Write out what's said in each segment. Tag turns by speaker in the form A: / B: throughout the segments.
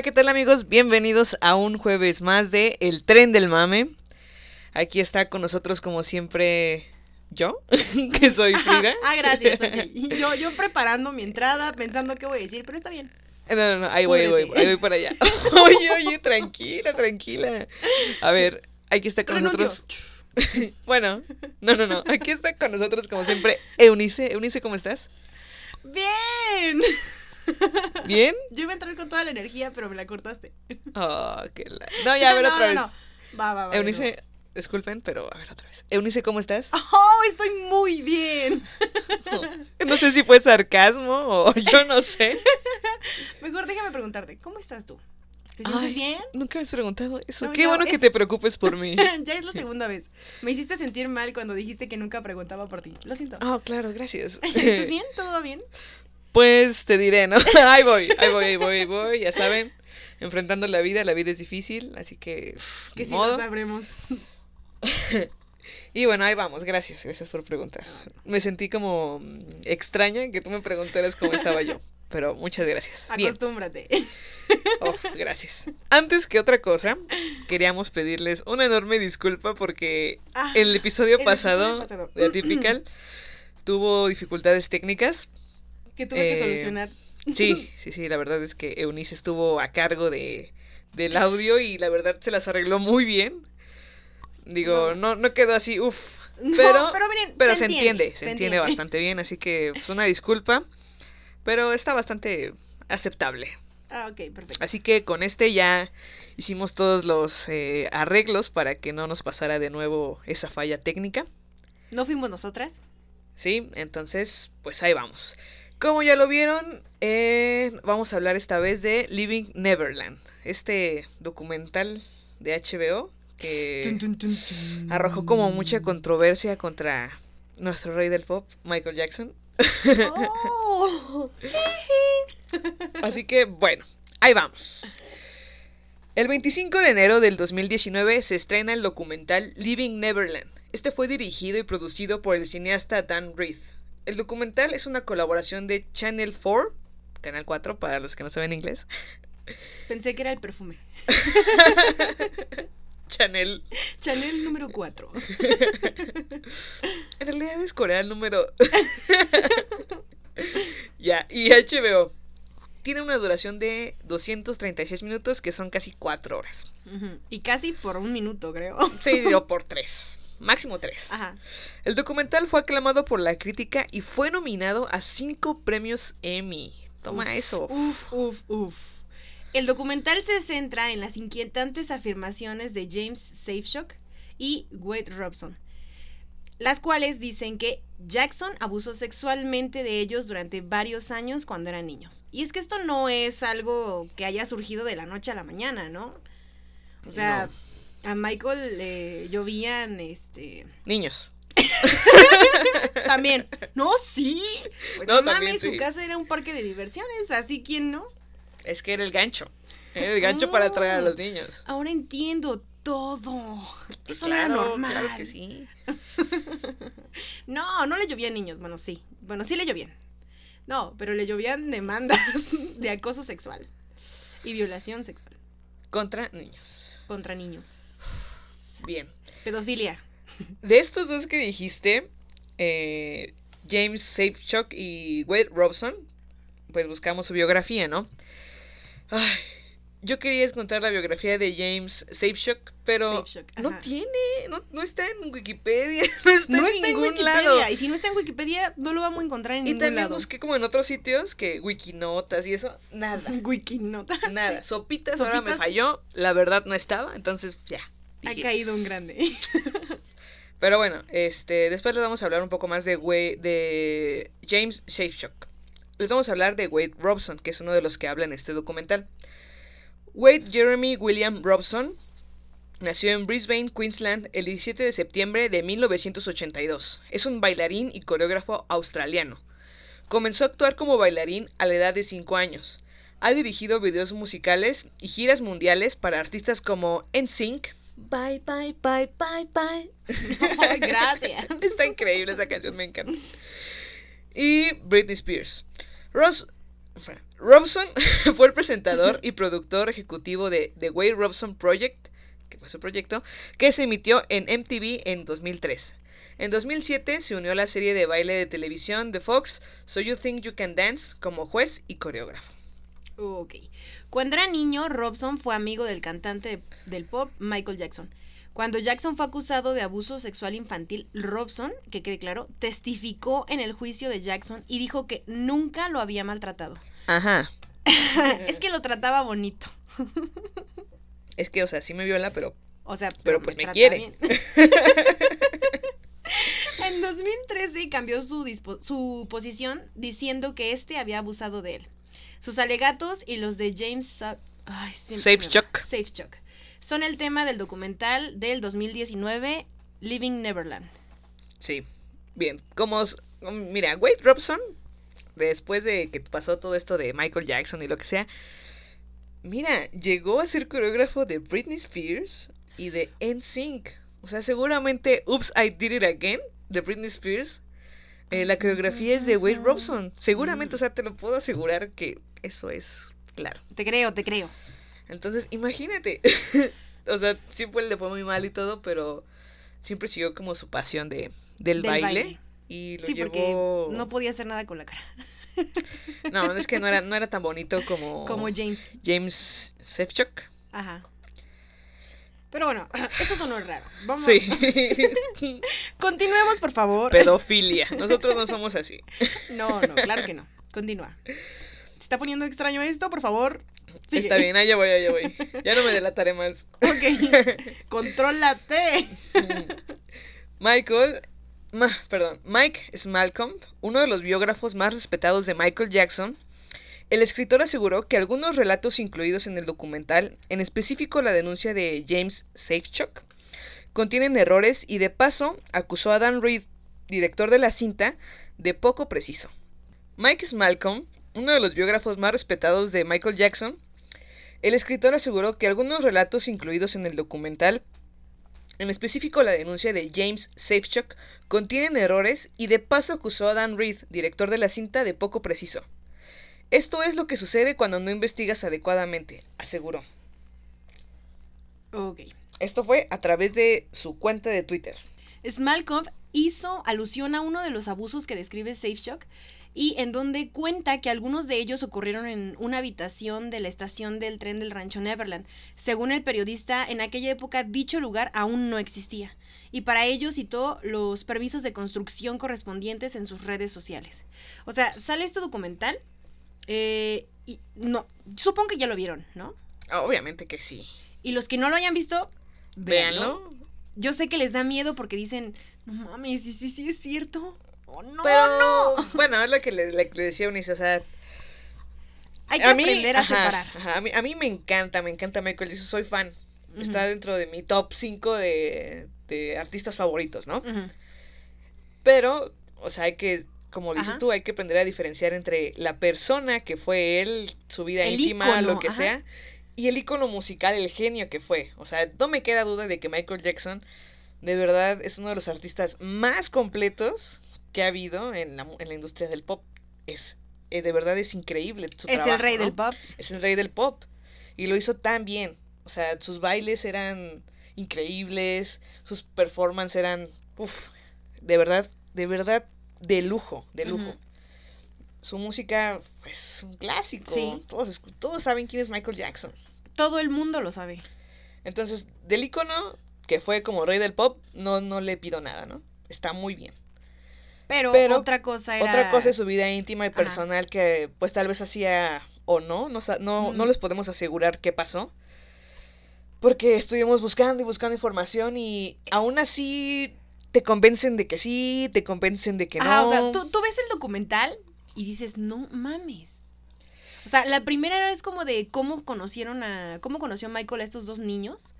A: Hola, ¿qué tal amigos? Bienvenidos a un jueves más de El Tren del Mame. Aquí está con nosotros como siempre yo, que soy Frida.
B: Ah, gracias. ok. Y Yo, yo preparando mi entrada, pensando qué voy a decir, pero está bien.
A: No, no, no, ahí voy, ahí voy, ahí voy para allá. Oye, oye, tranquila, tranquila. A ver, aquí está con
B: Renuncio.
A: nosotros. Bueno, no, no, no. Aquí está con nosotros como siempre Eunice. Eunice, ¿cómo estás?
B: Bien.
A: ¿Bien?
B: Yo iba a entrar con toda la energía, pero me la cortaste.
A: Oh, qué la... No, ya, a ver
B: No,
A: otra
B: no,
A: vez.
B: no. Va, va, va.
A: Eunice, disculpen, pero a ver otra vez. Eunice, ¿cómo estás?
B: Oh, estoy muy bien.
A: No sé si fue sarcasmo o yo no sé.
B: Mejor déjame preguntarte, ¿cómo estás tú? ¿Te sientes
A: Ay,
B: bien?
A: Nunca me has preguntado eso.
B: No,
A: Qué bueno que te preocupes por mí.
B: ya es la segunda vez. Me hiciste sentir mal cuando dijiste que nunca preguntaba por ti. Lo siento.
A: Oh, claro, gracias.
B: ¿Estás bien? ¿Todo va bien?
A: Pues te diré, ¿no? Ahí voy, ahí voy, ahí voy, ahí voy, ya saben. Enfrentando la vida, la vida es difícil, así que.
B: Que si
A: modo.
B: lo sabremos.
A: Y bueno, ahí vamos, gracias, gracias por preguntar. Me sentí como mm, extraña que tú me preguntaras cómo estaba yo, pero muchas gracias. Bien,
B: Acostúmbrate.
A: oh, gracias. Antes que otra cosa, queríamos pedirles una enorme disculpa porque
B: Ah,
A: el episodio
B: el
A: pasado,
B: episodio pasado.
A: de Atypical tuvo dificultades técnicas.
B: Que tuve que
A: eh,
B: solucionar.
A: Sí, sí, sí, la verdad es que Eunice estuvo a cargo de, del audio y la verdad se las arregló muy bien. Digo, no, no quedó así, uff.
B: No,
A: pero-
B: pero miren,
A: Pero se, entiende, se, entiende, bastante bien, así que pues, una disculpa, pero está bastante aceptable.
B: Ah, ok, perfecto.
A: Así que con este ya hicimos todos los eh, arreglos para que no nos pasara de nuevo esa falla técnica.
B: ¿No fuimos nosotras?
A: Sí, entonces, pues ahí vamos. Como ya lo vieron, eh, vamos a hablar esta vez de Living Neverland, este documental de HBO que arrojó como mucha controversia contra nuestro rey del pop, Michael Jackson.
B: Oh.
A: Así que, bueno, ahí vamos. El 25 de enero del 2019 se estrena el documental Living Neverland. Este fue dirigido y producido por el cineasta Dan Reed. El documental es una colaboración de Channel 4, Canal 4 para los que no saben inglés,
B: Pensé que era el perfume.
A: Channel,
B: Chanel número 4.
A: en realidad es Corea el número... ya, y HBO. Tiene una duración de 236 minutos, que son casi 4 horas.
B: Y casi por un minuto, creo.
A: Sí, o por 3. Máximo 3.
B: Ajá.
A: El documental fue aclamado por la crítica y fue nominado a cinco premios Emmy. Toma
B: Uf,
A: eso.
B: Uf, uf, uf. El documental se centra en las inquietantes afirmaciones de James Safeshock y Wade Robson, las cuales dicen que Jackson abusó sexualmente de ellos durante varios años cuando eran niños. Y es que esto no es algo que haya surgido de la noche a la mañana, ¿no? O sea, a Michael le llovían, este...
A: Niños.
B: También. No, sí. Pues
A: No, también
B: mames, su
A: sí.
B: casa era un parque de diversiones, así quién no.
A: Es que era el gancho. Era el gancho para atraer a los niños.
B: Ahora entiendo todo.
A: Pues
B: Eso no era
A: claro,
B: normal.
A: claro que sí.
B: No, no le llovían niños. Bueno, sí. Bueno, sí le llovían. No, pero le llovían demandas de acoso sexual y violación sexual
A: Contra niños.
B: contra niños.
A: Bien.
B: Pedofilia.
A: De estos dos que dijiste, eh, James Safechuck y Wade Robson, pues buscamos su biografía, ¿no? Ay, yo quería contar la biografía de James Safechuck, pero
B: Safeshock,
A: no tiene, no, no está en Wikipedia, no está
B: no
A: en
B: está en
A: ningún
B: Wikipedia.
A: lado.
B: Y si no está en Wikipedia, no lo vamos a encontrar en
A: Y
B: ningún
A: también
B: lado.
A: busqué como en otros sitios que Wikinotas y eso, nada,
B: Wikinota.
A: nada. Sopitas, ahora me
B: Sopitas.
A: falló, la verdad no estaba, entonces ya.
B: Ha caído un grande.
A: Pero bueno, este, después les vamos a hablar un poco más de, Wade- de James Safechuck. Les vamos a hablar de Wade Robson, que es uno de los que habla en este documental. Wade Jeremy William Robson nació en Brisbane, Queensland, el 17 de septiembre de 1982. Es un bailarín y coreógrafo australiano. Comenzó a actuar como bailarín a la edad de 5 años. Ha dirigido videos musicales y giras mundiales para artistas como NSYNC, Bye Bye Bye Bye Bye,
B: Gracias.
A: Está increíble esa canción, me encanta. Y Britney Spears. Ross, Robson fue el presentador y productor ejecutivo de The Wade Robson Project, que fue su proyecto, que se emitió en MTV en 2003. En 2007 se unió a la serie de baile de televisión de Fox, So You Think You Can Dance, como juez y coreógrafo.
B: Ok. Cuando era niño, Robson fue amigo del cantante de- del pop Michael Jackson. Cuando Jackson fue acusado de abuso sexual infantil, Robson, que quede claro, testificó en el juicio de Jackson y dijo que nunca lo había maltratado.
A: Ajá.
B: es que lo trataba bonito.
A: Es que, o sea, sí me viola, pero
B: O sea,
A: Pero, pues, me
B: trata
A: quiere.
B: bien. en 2013 cambió su, su posición diciendo que este había abusado de él. Sus alegatos y los de James ay.
A: Safechuck.
B: Safechuck son el tema del documental del 2019 Living Neverland.
A: Sí, bien. Como, um, mira, Wade Robson, después de que pasó todo esto de Michael Jackson y lo que sea, mira, llegó a ser coreógrafo de Britney Spears y de NSYNC. O sea, seguramente Oops, I Did It Again de Britney Spears. eh, la coreografía es de Wade Robson. Seguramente, o sea, te lo puedo asegurar que eso es claro.
B: Te creo, te creo.
A: Entonces, imagínate. o sea, siempre le fue muy mal y todo, pero siempre siguió como su pasión de, del,
B: Del
A: baile,
B: baile.
A: Y lo
B: Sí, porque
A: llevó...
B: no podía hacer nada con la cara.
A: No, es que no era, no era tan bonito como,
B: Como James.
A: James Sefchuk.
B: Ajá. Pero bueno, eso sonó raro. Vamos.
A: Sí.
B: Continuemos, por favor.
A: Pedofilia. Nosotros no somos así.
B: No, no, claro que no. Continúa. ¿Se está poniendo extraño esto? Por favor. sigue.
A: Está bien, allá voy, allá voy. Ya no me delataré más.
B: Ok. Contrólate.
A: Michael, ma- perdón, Mike Smalcolm, uno de los biógrafos más respetados de Michael Jackson, el escritor aseguró que algunos relatos incluidos en el documental, en específico la denuncia de James Safechuck, contienen errores y de paso acusó a Dan Reed, director de la cinta, de poco preciso. Mike Smalcolm, uno de los biógrafos más respetados de Michael Jackson, el escritor aseguró que algunos relatos incluidos en el documental en específico, la denuncia de James Safechuck contienen errores y de paso acusó a Dan Reed, director de la cinta, de poco preciso. Esto es lo que sucede cuando no investigas adecuadamente, aseguró.
B: Ok.
A: Esto fue a través de su cuenta de Twitter.
B: Smalkov hizo alusión a uno de los abusos que describe Safeshock y en donde cuenta que algunos de ellos ocurrieron en una habitación de la estación del tren del rancho Neverland. Según el periodista, en aquella época dicho lugar aún no existía y para ello citó los permisos de construcción correspondientes en sus redes sociales. O sea, sale este documental eh, y no, supongo que ya lo vieron, ¿no?
A: Obviamente que sí.
B: Y los que no lo hayan visto, véanlo.
A: Véanlo.
B: Yo sé que les da miedo porque dicen, no mames, sí, sí, sí es cierto. Oh, no,
A: Pero,
B: no.
A: bueno, es lo que le, le- le decía Eunice, o sea,
B: Hay que
A: a mí,
B: aprender a
A: ajá,
B: separar.
A: ajá, a, mí, a mí me encanta, me encanta Michael Jackson, soy fan. Está dentro de mi top 5 de, de artistas favoritos, ¿no? Pero, o sea, hay que, como dices
B: Ajá.
A: tú, hay que aprender a diferenciar entre la persona que fue él, su vida
B: El
A: íntima,
B: ícono,
A: lo que sea, y el icono musical, el genio que fue. O sea, no me queda duda de que Michael Jackson, de verdad, es uno de los artistas más completos que ha habido en la, mu- en la industria del pop. Es, eh, de verdad, es increíble. su
B: Es el rey
A: ¿no?
B: del pop.
A: Es el rey del pop. Y lo hizo tan bien. O sea, sus bailes eran increíbles, sus performances eran, uff, de verdad, de verdad, de lujo, de lujo. Su música es un clásico.
B: Sí.
A: Todos, todos saben quién es Michael Jackson.
B: Todo el mundo lo sabe.
A: Entonces, del icono que fue como rey del pop, no, no le pido nada, ¿no? Está muy bien.
B: Pero,
A: Pero
B: otra cosa era...
A: Otra cosa es su vida íntima y
B: Ajá.
A: personal que pues tal vez hacía o no, no, no, no les podemos asegurar qué pasó. Porque estuvimos buscando y buscando información y aún así te convencen de que sí, te convencen de que no.
B: Ajá, o sea, tú, tú ves el documental y dices, no mames. O sea, la primera es como de cómo conocieron a. cómo conoció Michael a estos dos niños.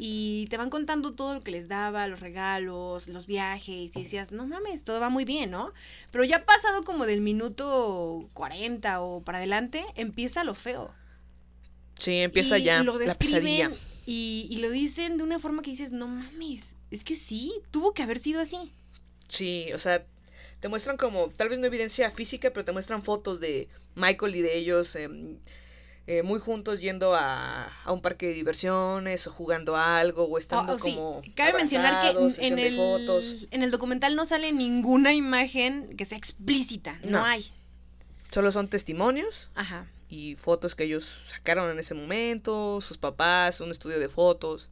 B: Y te van contando todo lo que les daba, los regalos, los viajes. Y decías, no mames, todo va muy bien, ¿no? Pero ya pasado como del minuto 40 o para adelante, empieza lo feo.
A: Sí, empieza
B: Y
A: ya
B: Lo
A: la pesadilla.
B: y, y lo dicen de una forma que dices, no mames. Es que sí, tuvo que haber sido así.
A: Sí, o sea, te muestran como, tal vez no evidencia física, pero te muestran fotos de Michael y de ellos eh, muy juntos yendo a, a un parque de diversiones o jugando a algo o estando
B: Oh, oh, sí.
A: como
B: Cabe mencionar que en, el,
A: fotos.
B: en el documental no sale ninguna imagen que sea explícita. No,
A: No.
B: hay.
A: Solo son testimonios
B: Ajá.
A: y fotos que ellos sacaron en ese momento, sus papás, un estudio de fotos.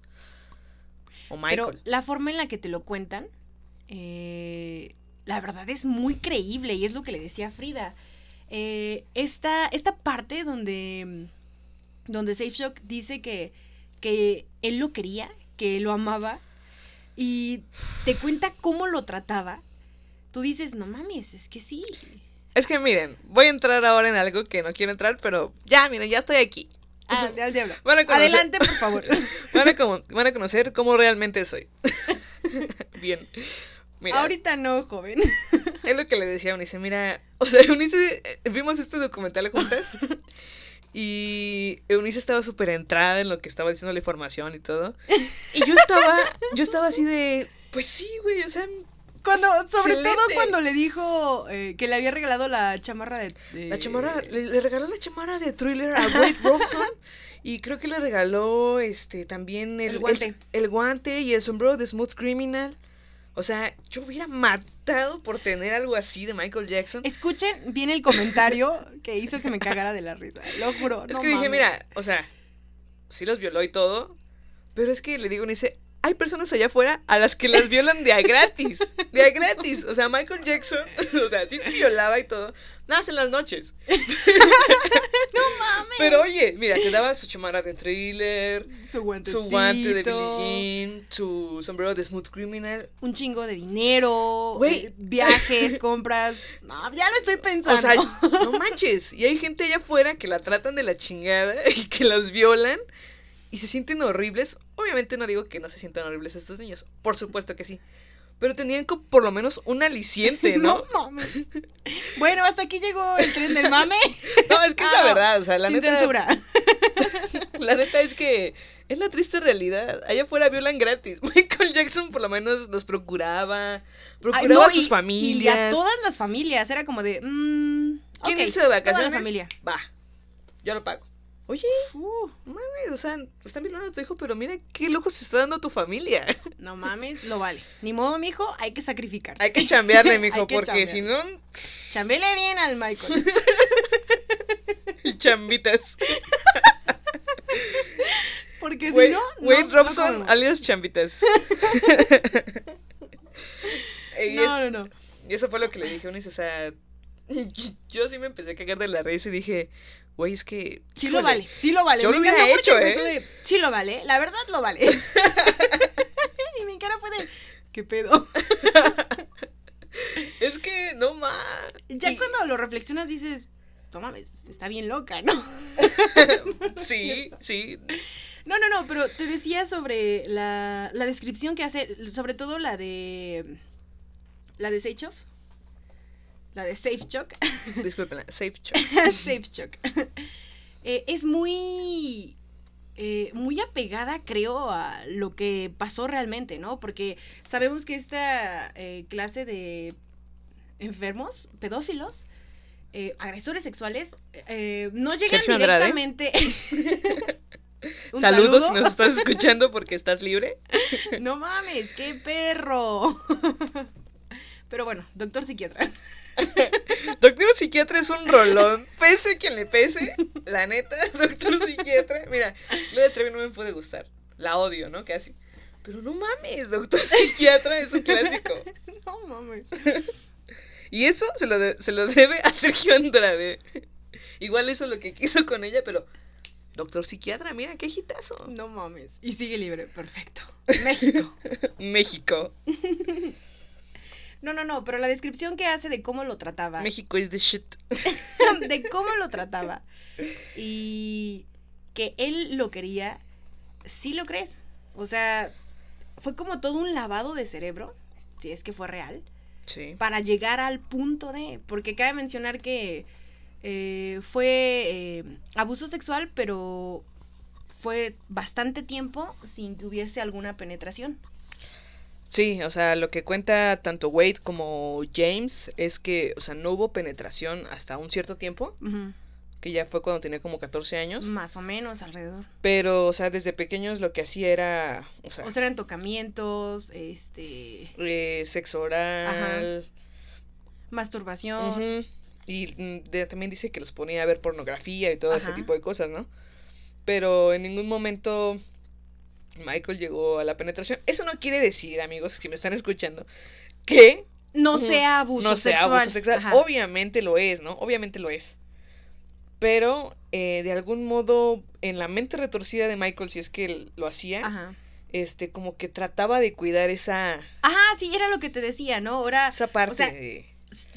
A: O Michael.
B: Pero la forma en la que te lo cuentan, eh, la verdad es muy creíble y es lo que le decía Frida. Eh, esta, esta parte donde, donde Safe Shock dice que, que él lo quería, que lo amaba y te cuenta cómo lo trataba, tú dices, no mames, es que sí.
A: Es que miren, voy a entrar ahora en algo que no quiero entrar, pero ya, miren, ya estoy aquí.
B: Ah, al diablo.
A: Van a conocer-
B: Adelante, por favor.
A: Van a, van a conocer cómo realmente soy. Bien. Mira,
B: Ahorita no, joven.
A: es lo que le decía a Eunice. Mira, o sea, Eunice, eh, vimos este documental juntas. Y Eunice estaba súper entrada en lo que estaba diciendo la información y todo. Y yo estaba, yo estaba así de, pues sí, güey, o sea,
B: Cuando, sobre todo cuando le dijo eh, que le había regalado la chamarra de. de-
A: la chamarra, le, le regaló la chamarra de Thriller a Wade Robson. Y creo que le regaló este también el,
B: El guante.
A: el- el guante y el sombrero de Smooth Criminal. O sea, yo hubiera matado por tener algo así de Michael Jackson.
B: Escuchen bien el comentario que hizo que me cagara de la risa. Lo juro.
A: Es
B: no
A: que dije, mira, o sea, sí los violó y todo, pero es que le digo, dice, hay personas allá afuera a las que las violan de a gratis, de a gratis. O sea, Michael Jackson, o sea, sí te violaba y todo, nada en las noches.
B: No mames.
A: Pero oye, mira, te daba su chamarra de thriller,
B: Su guantecito.
A: su guante de Billie Jean, su sombrero de Smooth Criminal.
B: Un chingo de dinero.
A: Güey.
B: eh, viajes, compras. No, ya lo estoy pensando.
A: O sea, no manches. Y hay gente allá afuera que la tratan de la chingada y que las violan y se sienten horribles. Obviamente no digo que no se sientan horribles estos niños. Por supuesto que sí. Pero tenían por lo menos un aliciente, ¿no?
B: no mames. Bueno, hasta aquí llegó el tren del mame.
A: No, es que es
B: Ah,
A: la
B: no.
A: verdad. O sea, la
B: sin
A: neta,
B: censura.
A: la neta es que es la triste realidad. Allá afuera violan gratis. Michael Jackson por lo menos los procuraba.
B: Ay,
A: Procuraba
B: no,
A: a sus
B: y-
A: familias.
B: Y a todas las familias. Era como de. mm,
A: ¿Quién
B: ok,
A: irse de
B: toda
A: vacaciones?
B: la familia.
A: Va. Yo lo pago. Oye,
B: Uh,
A: mames, o sea, están violando a tu hijo, pero mira qué lujo se está dando a tu familia.
B: no mames, lo vale. Ni modo, mijo, hay que sacrificarse.
A: Hay que chambearle, mijo,
B: que
A: porque si no,
B: Chambele bien al Michael.
A: chambitas.
B: Porque si
A: Wade,
B: no.
A: Wade
B: no
A: Robson, alias chambitas.
B: No, no, no.
A: y eso fue lo que le dije a Unis, o sea, yo sí me empecé a cagar de la risa y dije, güey, es que...
B: Sí lo vale, sí lo vale.
A: yo
B: me
A: lo hubiera hecho, ¿eh?
B: de, sí lo vale, la verdad lo vale. y mi cara fue de, ¿qué pedo?
A: Es que, no más.
B: Ya cuando lo reflexionas dices, no mames, está bien loca, ¿no?
A: Sí, sí.
B: No, no, no, pero te decía sobre la, la descripción que hace, sobre todo la de. La de Seichov. La de Safe Shock.
A: Disculpen, safe check.
B: Safe Shock. Eh, es muy. eh, muy apegada, creo, a lo que pasó realmente, ¿no? Porque sabemos que esta eh, clase de enfermos, pedófilos, eh, agresores sexuales, eh, no llegan
A: Sergio
B: directamente. Un
A: Saludos
B: saludo.
A: si nos estás escuchando porque estás libre.
B: No mames, qué perro. Pero bueno, doctor psiquiatra.
A: Doctor Psiquiatra es un rolón. Pese a quien le pese, la neta, Doctor Psiquiatra. Mira, Gloria Trevi no me puede gustar. La odio, ¿no? Casi. Pero no mames, doctor psiquiatra es un clásico.
B: No mames.
A: Y eso se lo, de- se lo debe a Sergio Andrade. Igual hizo lo que quiso con ella, pero. Doctor psiquiatra, mira qué hitazo.
B: No mames. Y sigue libre. Perfecto. México.
A: México.
B: No, no, no, pero la descripción que hace de cómo lo trataba.
A: México es the shit.
B: de cómo lo trataba. Y que él lo quería, sí lo crees. O sea, fue como todo un lavado de cerebro, si es que fue real,
A: Sí.
B: para llegar al punto de. Porque cabe mencionar que eh, fue eh, abuso sexual, pero fue bastante tiempo sin que hubiese alguna penetración.
A: Sí, o sea, lo que cuenta tanto Wade como James es que, o sea, no hubo penetración hasta un cierto tiempo, que ya fue cuando tenía como 14 años.
B: Más o menos alrededor.
A: Pero, o sea, desde pequeños lo que hacía era, o sea,
B: O sea, eran tocamientos, este,
A: eh, sexo oral.
B: masturbación.
A: ujú, Y mm, de- también dice que los ponía a ver pornografía y todo ese
B: Ajá.
A: tipo de cosas, ¿no? Pero en ningún momento Michael llegó a la penetración. Eso no quiere decir, amigos, si me están escuchando, que
B: No
A: Ujú.
B: sea abuso
A: no sea
B: sexual.
A: abuso sexual. Obviamente lo es, ¿no? Obviamente lo es. Pero eh, de algún modo, en la mente retorcida de Michael, si es que él lo hacía,
B: Ajá.
A: este, como que trataba de cuidar esa,
B: Ajá, sí, era lo que te decía, ¿no? Ahora
A: esa parte
B: sea,
A: de-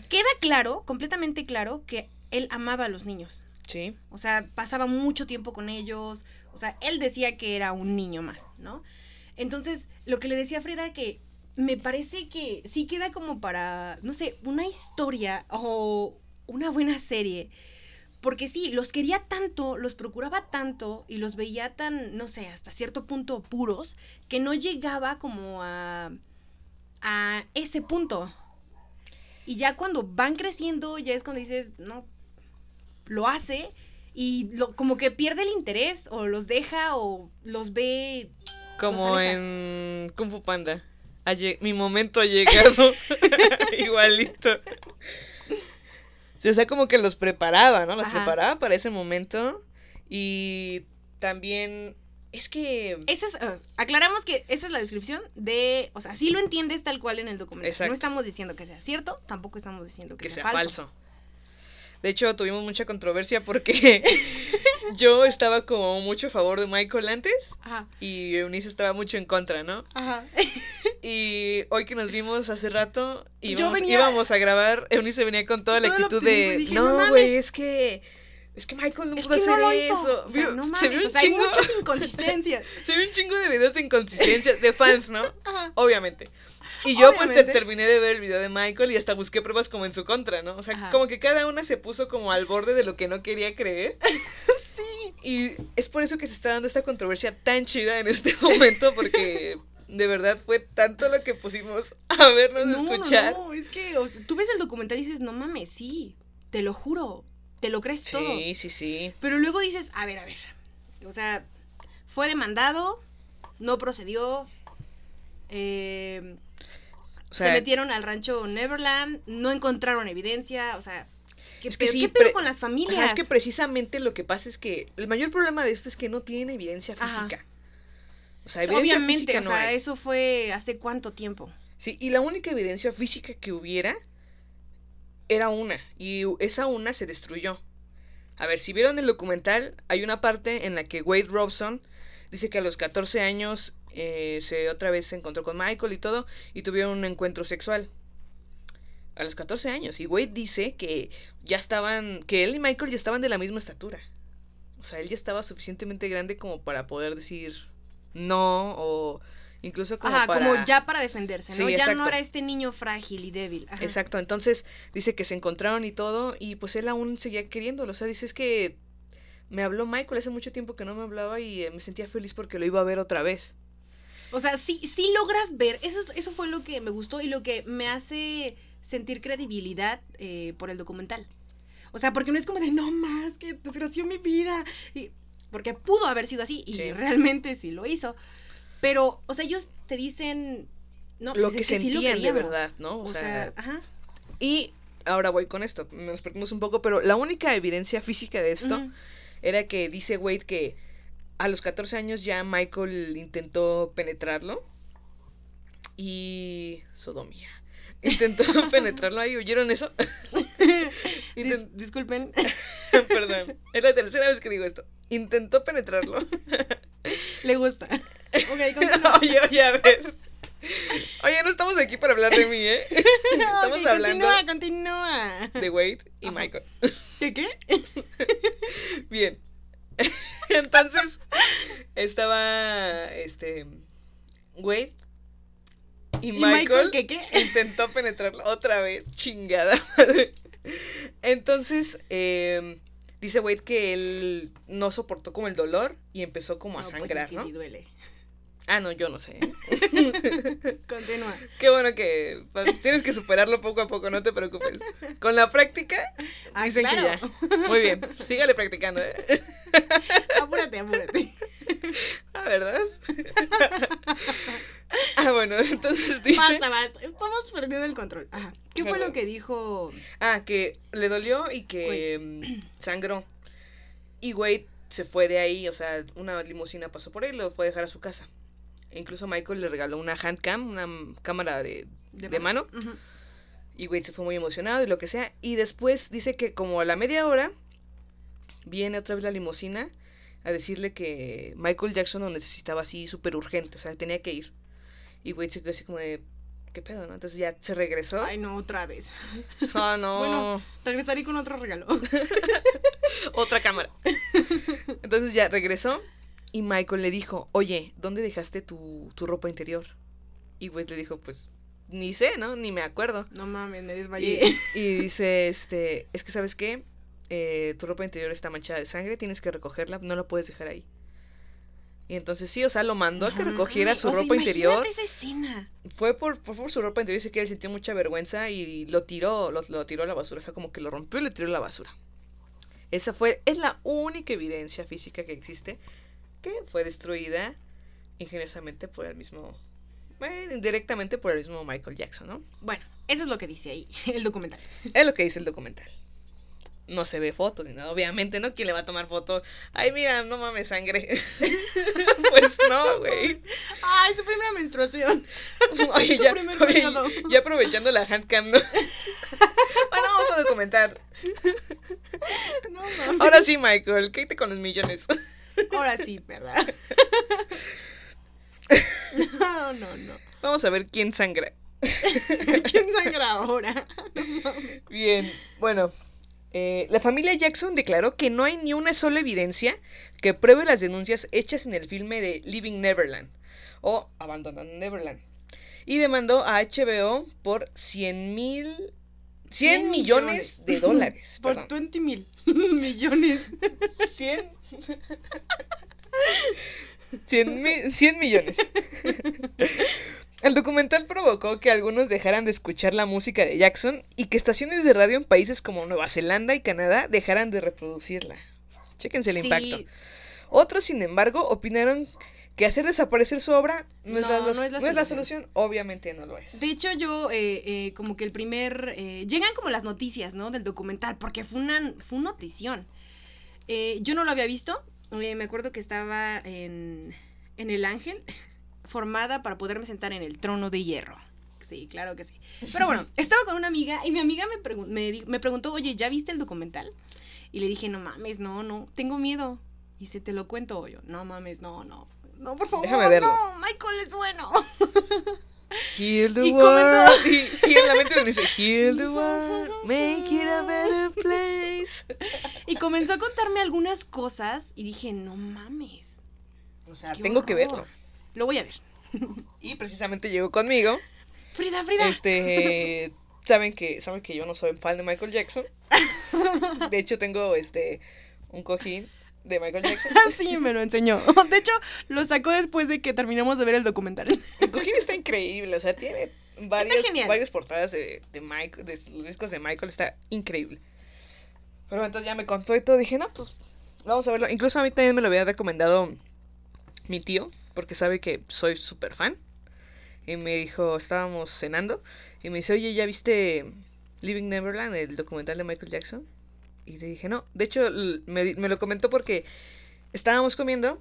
B: queda claro, completamente claro, que él amaba a los niños.
A: Sí,
B: O sea, pasaba mucho tiempo con ellos. O sea, él decía que era un niño más, ¿no? Entonces, lo que le decía a Frida que me parece que sí queda como para, no sé, una historia o una buena serie. Porque sí, los quería tanto, los procuraba tanto y los veía tan, no sé, hasta cierto punto puros, que no llegaba como a, a ese punto. Y ya cuando van creciendo, ya es cuando dices, no, lo hace y lo, como que pierde el interés o los deja o los ve.
A: como en Kung Fu Panda. Mi momento ha llegado. Igualito. Sí, o sea, como que los preparaba, ¿no? Los
B: Ajá.
A: preparaba para ese momento. Y también. Es que.
B: Esa es, eh, aclaramos que esa es la descripción de, o sea, sí lo entiendes tal cual en el documental.
A: Exacto.
B: No estamos diciendo que sea cierto, tampoco estamos diciendo que,
A: que
B: sea,
A: sea
B: falso.
A: De hecho, tuvimos mucha controversia porque yo estaba como mucho a favor de Michael antes
B: Ajá,
A: y Eunice estaba mucho en contra, ¿no?
B: ajá.
A: Y hoy que nos vimos hace rato íbamos,
B: venía-
A: íbamos a grabar, Eunice venía con toda la
B: Todo
A: actitud de
B: dije, "No
A: no,
B: mames".
A: güey, es que es que Michael no
B: Es
A: pudo hacer
B: no
A: eso.
B: O sea,
A: Vio-
B: no
A: se
B: mames, o hay muchas inconsistencias.
A: se vio un chingo de videos de inconsistencias de fans, ¿no?
B: Ajá.
A: Obviamente. Y yo pues te-
B: Obviamente.
A: terminé de ver el video de Michael y hasta busqué pruebas como en su contra, ¿no? O sea,
B: Ajá.
A: como que cada una se puso como al borde de lo que no quería creer. sí. Y es por eso que se está dando esta controversia tan chida en este momento porque de verdad fue tanto lo que pusimos a vernos
B: No, no,
A: escuchar.
B: no, es que o sea, tú ves el documental y dices, no mames, sí, te lo juro, te lo crees todo.
A: Sí, sí, sí.
B: Pero luego dices, a ver, a ver. O sea, fue demandado, no procedió. eh,
A: O
B: se metieron al rancho Neverland, no encontraron evidencia. O sea, ¿qué,
A: Es que
B: pedo,
A: sí,
B: ¿qué pedo con las familias?
A: Ajá, es que precisamente lo que pasa es que el mayor problema de esto es que no tiene evidencia física. O sea,
B: O sea,
A: evidencia
B: obviamente,
A: física
B: o
A: no
B: sea,
A: hay.
B: eso fue hace cuánto tiempo.
A: Sí, y la única evidencia física que hubiera era una, y esa una se destruyó. A ver, si vieron el documental, hay una parte en la que Wade Robson dice que a los 14 años eh, se otra vez se encontró con Michael y todo, y tuvieron un encuentro sexual. A los 14 años. Y Wade dice que ya estaban, que él y Michael ya estaban de la misma estatura. O sea, él ya estaba suficientemente grande como para poder decir no, o incluso como
B: Ajá,
A: para...
B: como ya para defenderse, ¿no?
A: Sí,
B: ya no era este niño frágil y débil. Ajá.
A: Exacto, entonces dice que se encontraron y todo, y pues él aún seguía queriéndolo. O sea, dice es que me habló Michael hace mucho tiempo que no me hablaba y eh, me sentía feliz porque lo iba a ver otra vez.
B: O sea, sí, sí logras ver, eso, es- eso fue lo que me gustó y lo que me hace sentir credibilidad eh, por el documental. O sea, porque no es como de, no más, que desgració mi vida. Y, porque pudo haber sido así y
A: Sí.
B: realmente sí lo hizo. Pero, o sea, ellos te dicen... No,
A: lo que
B: es sí
A: sentían de verdad, ¿no?
B: O, sea, ajá.
A: y ahora voy con esto, nos perdimos un poco, pero la única evidencia física de esto era que dice Wade que a los 14 años ya Michael intentó penetrarlo y sodomía. Intentó penetrarlo ahí, ¿oyeron eso?
B: Dis- disculpen.
A: Perdón, es la tercera vez que digo esto. Intentó penetrarlo.
B: Le gusta.
A: Oye, oye, a ver. Oye, no estamos aquí para hablar de mí, ¿eh? Estamos
B: Ok,
A: hablando
B: Continúa, continúa.
A: de Wade y
B: Ajá.
A: Michael.
B: ¿Qué qué?
A: Bien. Entonces, estaba este Wade y
B: ¿Y
A: Michael,
B: Michael qué qué?
A: intentó penetrarlo otra vez, chingada. Entonces, eh, dice Wade que él no soportó como el dolor y empezó como a
B: No, pues
A: sangrar,
B: es que
A: ¿no?
B: sí duele.
A: Ah, no, yo no sé.
B: Continúa.
A: Qué bueno que pues, tienes que superarlo poco a poco, no te preocupes. Con la práctica,
B: Ah,
A: dicen que ya. Muy bien, sígale practicando, ¿eh?
B: Apúrate, apúrate.
A: Ah, ¿verdad? ah, bueno, entonces dice...
B: Basta, basta. Estamos perdiendo el control. Ajá. ¿Qué fue lo que dijo?
A: Ah, que le dolió y que mm, sangró. Y Wade se fue de ahí, o sea, una limusina pasó por él y lo fue a dejar a su casa. Incluso Michael le regaló una handcam, una cámara de, de mano. Y Wade se fue muy emocionado y lo que sea. Y después dice que como a la media hora viene otra vez la limusina a decirle que Michael Jackson lo necesitaba así súper urgente, o sea, tenía que ir. Y Wade se quedó así como de, ¿qué pedo, no? Entonces ya se regresó.
B: Ay, no, otra vez.
A: Ah, no.
B: Bueno. Regresaré con otro regalo.
A: Otra cámara. Entonces ya regresó y Michael le dijo, oye, ¿dónde dejaste tu, tu ropa interior? Y Wade le dijo, pues, ni sé, ¿no? Ni me acuerdo.
B: No mames, me desmayé.
A: y dice, este, es que sabes qué, Eh, tu ropa interior está manchada de sangre, tienes que recogerla, no la puedes dejar ahí. Y entonces sí, o sea, lo mandó a que recogiera su
B: o sea,
A: ropa interior.
B: esa escena.
A: Fue por, fue por su ropa interior, dice que él sintió mucha vergüenza y lo tiró, lo, lo tiró a la basura, o sea, como que lo rompió y lo tiró a la basura. Esa fue, es la única evidencia física que existe que fue destruida ingeniosamente por el mismo, bueno, indirectamente por el mismo Michael Jackson, ¿no?
B: Bueno, eso es lo que dice ahí el documental.
A: Es lo que dice el documental. No se ve foto ni nada, obviamente, ¿no? ¿Quién le va a tomar foto? Ay, mira, no mames sangre. pues no, güey.
B: Ay, su primera menstruación.
A: Oye, ya,
B: primer
A: oye, ya aprovechando la handcam, ¿no? bueno, vamos a documentar.
B: No mames.
A: Ahora sí, Michael, ¿qué te con los millones?
B: Ahora sí, perra. No, no, no.
A: vamos a ver quién sangra.
B: ¿Quién sangra ahora?
A: Bien, bueno. eh, la familia Jackson declaró que no hay ni una sola evidencia que pruebe las denuncias hechas en el filme de Living Neverland o Abandonando Neverland y demandó a HBO por 100 mil 100
B: 100
A: millones de dólares.
B: Por
A: perdón.
B: 20 mil millones.
A: 100 100, mi- 100 millones. El documental provocó que algunos dejaran de escuchar la música de Jackson y que estaciones de radio en países como Nueva Zelanda y Canadá dejaran de reproducirla. Chéquense el
B: Sí.
A: impacto. Otros, sin embargo, opinaron que hacer desaparecer su obra no, es, la,
B: no es la
A: no es la
B: solución.
A: Obviamente no lo es.
B: De hecho, yo, eh, eh, como que el primer. eh, llegan como las noticias, ¿no? Del documental, porque fue una, fue una notición. Yo no lo había visto. me acuerdo que estaba en, en El Ángel, formada para poderme sentar en el trono de hierro. Sí, claro que sí. Pero bueno, estaba con una amiga y mi amiga me, me, me preguntó, oye, ¿ya viste el documental? Y le dije, no mames, no, no, tengo miedo. Y se te lo cuento yo, no mames, no, no. No, por favor,
A: Déjame verlo.
B: no, Michael es bueno.
A: Heal the
B: Y
A: world.
B: comenzó-
A: Y, y en la mente me dice, Heal the world, make it a better place.
B: Y comenzó a contarme algunas cosas y dije, no mames.
A: O sea, tengo que
B: horror".
A: verlo.
B: Lo voy a ver.
A: Y precisamente llegó conmigo.
B: Frida, Frida.
A: Este, saben que saben que yo no soy fan de Michael Jackson. De hecho tengo este un cojín de Michael Jackson.
B: sí, me lo enseñó. De hecho, lo sacó después de que terminamos de ver el documental.
A: El cojín está increíble, o sea, tiene varias, varias portadas de, de Michael, de los discos de Michael, está increíble. Pero entonces ya me contó y todo, dije, no, pues vamos a verlo. Incluso a mí también me lo había recomendado mi tío, porque sabe que soy súper fan. Y me dijo, estábamos cenando, y me dice, oye, ¿ya viste Living Neverland, el documental de Michael Jackson? Y le dije, no. De hecho, me, me lo comentó porque estábamos comiendo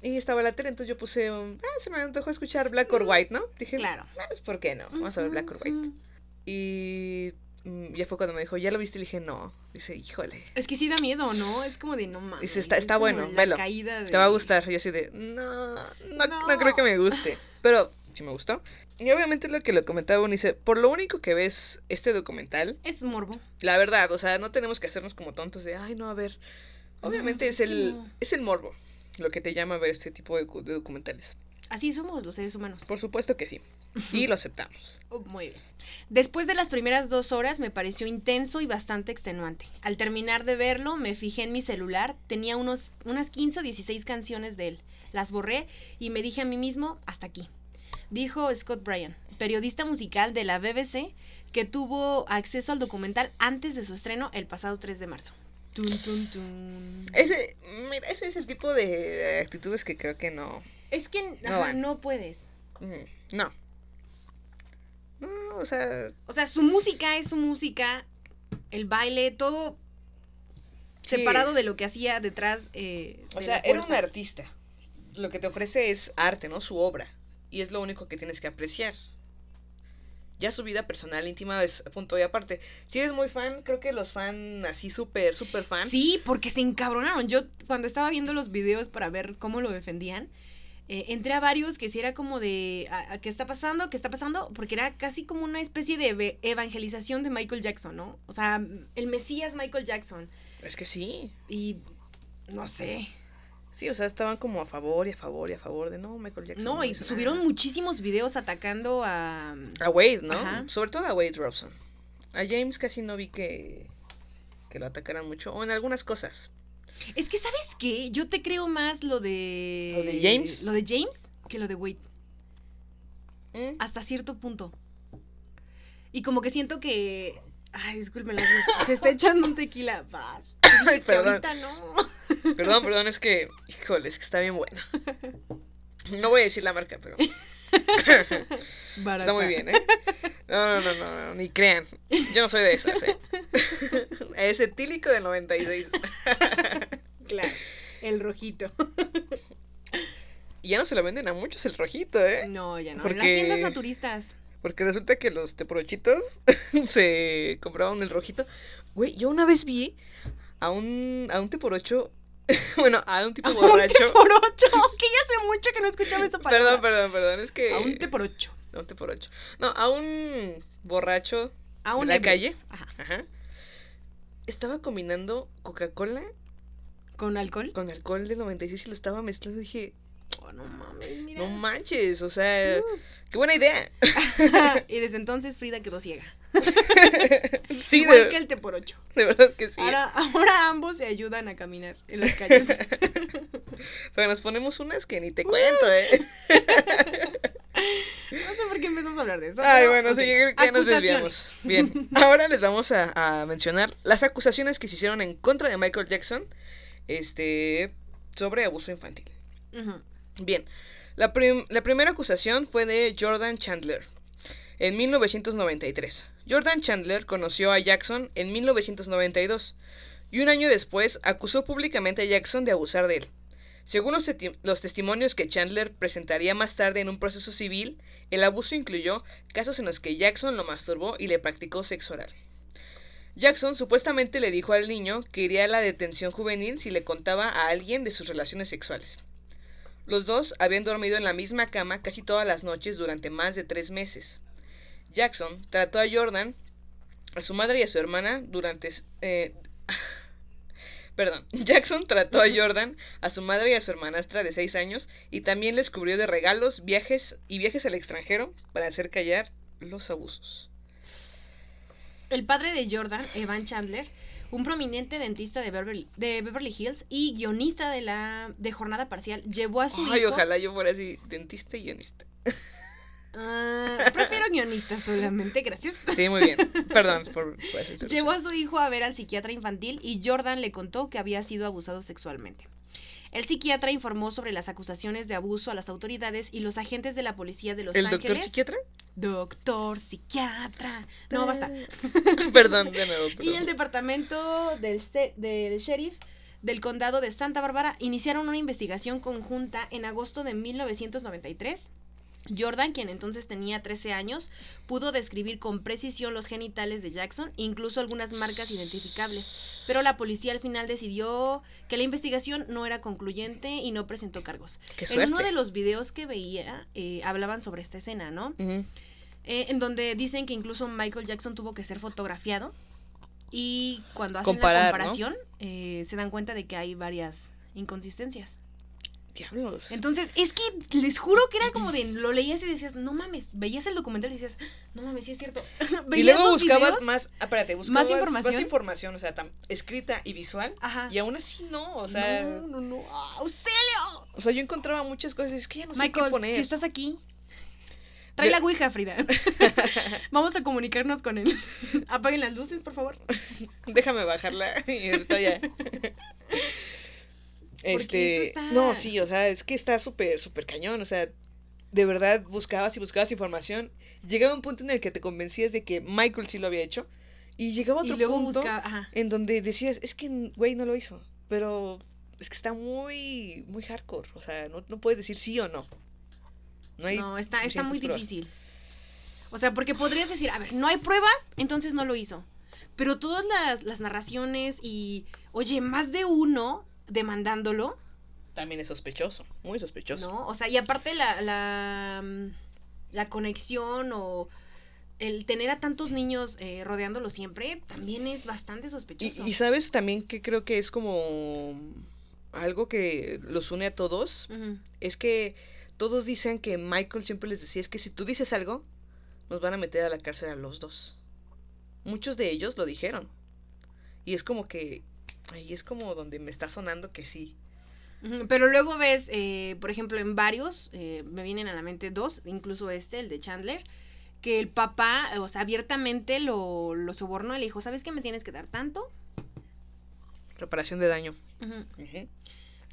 A: y estaba la tele, entonces yo puse, ah, se me antojó escuchar Black or White, ¿no? Dije,
B: Claro.
A: ah, pues ¿por qué no? Vamos a ver Black or White. Y mm, ya fue cuando me dijo, ¿ya lo viste? Y le dije, no. Dice, híjole,
B: Es que sí da miedo, ¿no? Es como de no mames.
A: Dice, está-
B: es
A: está bueno, velo,
B: de-
A: te va a gustar. Yo así de, no, no, no,
B: No.
A: creo que me guste. Pero sí me gustó. Y obviamente lo que lo comentaba Unice, por lo único que ves este documental,
B: Es morbo.
A: la verdad, o sea, no tenemos que hacernos como tontos de, ay, no, a ver. Obviamente
B: No,
A: es el,
B: no.
A: es el morbo lo que te llama a ver este tipo de, de documentales.
B: Así somos los seres humanos.
A: Por supuesto que sí. Y lo aceptamos.
B: Oh, muy bien. Después de las primeras dos horas me pareció intenso y bastante extenuante. Al terminar de verlo, me fijé en mi celular. Tenía unos, unas 15 o 16 canciones de él. Las borré y me dije a mí mismo, hasta aquí. Dijo Scott Bryan, periodista musical de la BBC, que tuvo acceso al documental antes de su estreno el pasado 3 de marzo. Tun, tun, tun.
A: Ese, mira, ese es el tipo de actitudes que creo que no.
B: Es que
A: No
B: ajá, no puedes.
A: No. No, o sea,
B: O sea, su música es su música, el baile, todo
A: Sí.
B: separado de lo que hacía detrás. eh,
A: O
B: de
A: sea, era un artista. Lo que te ofrece es arte, ¿no? Su obra. Y es lo único que tienes que apreciar. Ya su vida personal, íntima, es punto y aparte. Si eres muy fan, creo que los fan así súper, súper fan.
B: Sí, porque se encabronaron. Yo cuando estaba viendo los videos para ver cómo lo defendían, eh, entré a varios que sí era como de, ¿a- a ¿qué está pasando? ¿Qué está pasando? Porque era casi como una especie de evangelización de Michael Jackson, ¿no? O sea, el Mesías Michael Jackson.
A: Es que sí.
B: Y no sé.
A: Sí, o sea, estaban como a favor y a favor y a favor de no, Michael Jackson.
B: No, y subieron
A: nada".
B: muchísimos videos atacando a...
A: A Wade, ¿no?
B: Ajá.
A: Sobre todo a Wade Robson. A James casi no vi que, que lo atacaran mucho. O en algunas cosas.
B: Es que, ¿sabes qué? Yo te creo más lo de...
A: ¿Lo de James?
B: Lo de James que lo de Wade.
A: Mm.
B: Hasta cierto punto. Y como que siento que... Ay, discúlpenla, se, se está echando un tequila. Babs.
A: Perdón.
B: ahorita no.
A: Perdón, perdón, es que, híjole, es que está bien bueno. No voy a decir la marca, pero está muy bien, ¿eh? No, no, no, no, no, ni crean. Yo no soy de esas, ¿eh? Es etílico del 96.
B: Claro, el rojito.
A: Y ya no se lo venden a muchos el rojito, ¿eh?
B: No, ya no. En
A: Porque-
B: las tiendas naturistas.
A: Porque resulta que los teporochitos se compraban el rojito. Güey, yo una vez vi a un, a un teporocho, bueno, a un tipo
B: A un
A: borracho.
B: por ocho. Que ya hace mucho que no escuchaba esa palabra.
A: Perdón, perdón, perdón, es que...
B: A un té por ocho.
A: A un teporocho. No, a un borracho
B: A un
A: de la calle.
B: Ajá.
A: Ajá. Estaba combinando Coca-Cola
B: ¿Con alcohol?
A: con alcohol del 96 y lo estaba mezclando. Dije,
B: Oh, no mames, mira.
A: no manches, o sea,
B: Uh.
A: qué buena idea.
B: y desde entonces Frida quedó ciega.
A: sí,
B: Igual
A: de,
B: que el té por ocho.
A: de verdad que sí.
B: Ahora, ahora ambos se ayudan a caminar en las calles.
A: Pero nos ponemos unas que ni te cuento, ¿eh?
B: No sé por qué empezamos a hablar de eso.
A: Ay, bueno, sí, yo creo que ya nos desviamos. Bien, ahora les vamos a, a mencionar las acusaciones que se hicieron en contra de Michael Jackson este, sobre abuso infantil. Bien, la, prim- la primera acusación fue de Jordan Chandler en 1993. Jordan Chandler conoció a Jackson en 1992 y un año después acusó públicamente a Jackson de abusar de él. Según los, testi- los testimonios que Chandler presentaría más tarde en un proceso civil, el abuso incluyó casos en los que Jackson lo masturbó y le practicó sexo oral. Jackson supuestamente le dijo al niño que iría a la detención juvenil si le contaba a alguien de sus relaciones sexuales. Los dos habían dormido en la misma cama casi todas las noches durante más de tres meses. Jackson trató a Jordan, a su madre y a su hermana durante... eh, Perdón, Jackson trató a Jordan, a su madre y a su hermanastra de seis años y también les cubrió de regalos, viajes y viajes al extranjero para hacer callar los abusos.
B: El padre de Jordan, Evan Chandler, un prominente dentista de Beverly, de Beverly Hills y guionista de la de jornada parcial, llevó a su
A: Ay,
B: hijo.
A: ojalá yo fuera así, dentista y guionista.
B: Ah, prefiero guionista solamente, gracias.
A: Sí, muy bien. Perdón por.
B: Llevó a su hijo a ver al psiquiatra infantil y Jordan le contó que había sido abusado sexualmente. El psiquiatra informó sobre las acusaciones de abuso a las autoridades y los agentes de la policía de Los
A: ¿El
B: Ángeles.
A: doctor psiquiatra?
B: Doctor psiquiatra. No, basta.
A: Perdón, de nuevo.
B: Y el departamento del, del sheriff del condado de Santa Bárbara iniciaron una investigación conjunta en agosto de 1993. Jordan, quien entonces tenía 13 años, pudo describir con precisión los genitales de Jackson, incluso algunas marcas identificables. Pero la policía al final decidió que la investigación no era concluyente y no presentó cargos.
A: Qué
B: En uno de los videos que veía, eh, hablaban sobre esta escena, ¿no? Eh, en donde dicen que incluso Michael Jackson tuvo que ser fotografiado y cuando hacen
A: Comparar,
B: la
A: ¿no?
B: comparación eh, se dan cuenta de que hay varias inconsistencias.
A: Diablos.
B: Entonces, es que les juro que era como de, lo leías y decías, no mames, veías el documental y decías, no mames, sí es cierto.
A: y luego buscabas
B: videos,
A: más, ah, espérate, buscabas
B: información?
A: Más información, o sea, tam- escrita y visual.
B: Ajá.
A: Y aún así no, o sea,
B: no, no, no, ¡Ah, ¡Auxilio!
A: o sea, yo encontraba muchas cosas, es que ya no sé qué poner.
B: si estás aquí, trae la ouija, Frida. Vamos a comunicarnos con él. Apaguen las luces, por favor.
A: Déjame bajarla y ahorita ya. Este,
B: está-
A: no, sí, o sea, es que está súper, súper cañón, o sea, de verdad buscabas y buscabas información. Llegaba un punto en el que te convencías de que Michael sí lo había hecho y llegaba
B: Y
A: otro
B: luego
A: punto en donde decías, es que güey no lo hizo, pero es que está muy, muy hardcore, o sea, no, no puedes decir sí o no. No, hay
B: No, está, está muy
A: pruebas.
B: difícil. O sea, porque podrías decir, a ver, no hay pruebas, entonces no lo hizo. Pero todas las, las narraciones y, oye, más de uno demandándolo,
A: También es sospechoso, muy sospechoso.
B: ¿no? O sea, y aparte la, la, mm, la conexión o el tener a tantos niños eh, rodeándolo siempre también es bastante sospechoso.
A: y sabes también que creo que es como algo que los une a todos, es que todos dicen que Michael siempre les decía, es que si tú dices algo, nos van a meter a la cárcel a los dos. Muchos de ellos lo dijeron. Y es como que, ahí es como donde me está sonando que sí.
B: Pero luego ves, eh, por ejemplo, en varios, eh, me vienen a la mente dos, incluso este, el de Chandler, que el papá, o sea, abiertamente lo, lo sobornó y le dijo, ¿sabes qué me tienes que dar tanto?
A: Reparación de daño.
B: Ujú.
A: Ujú.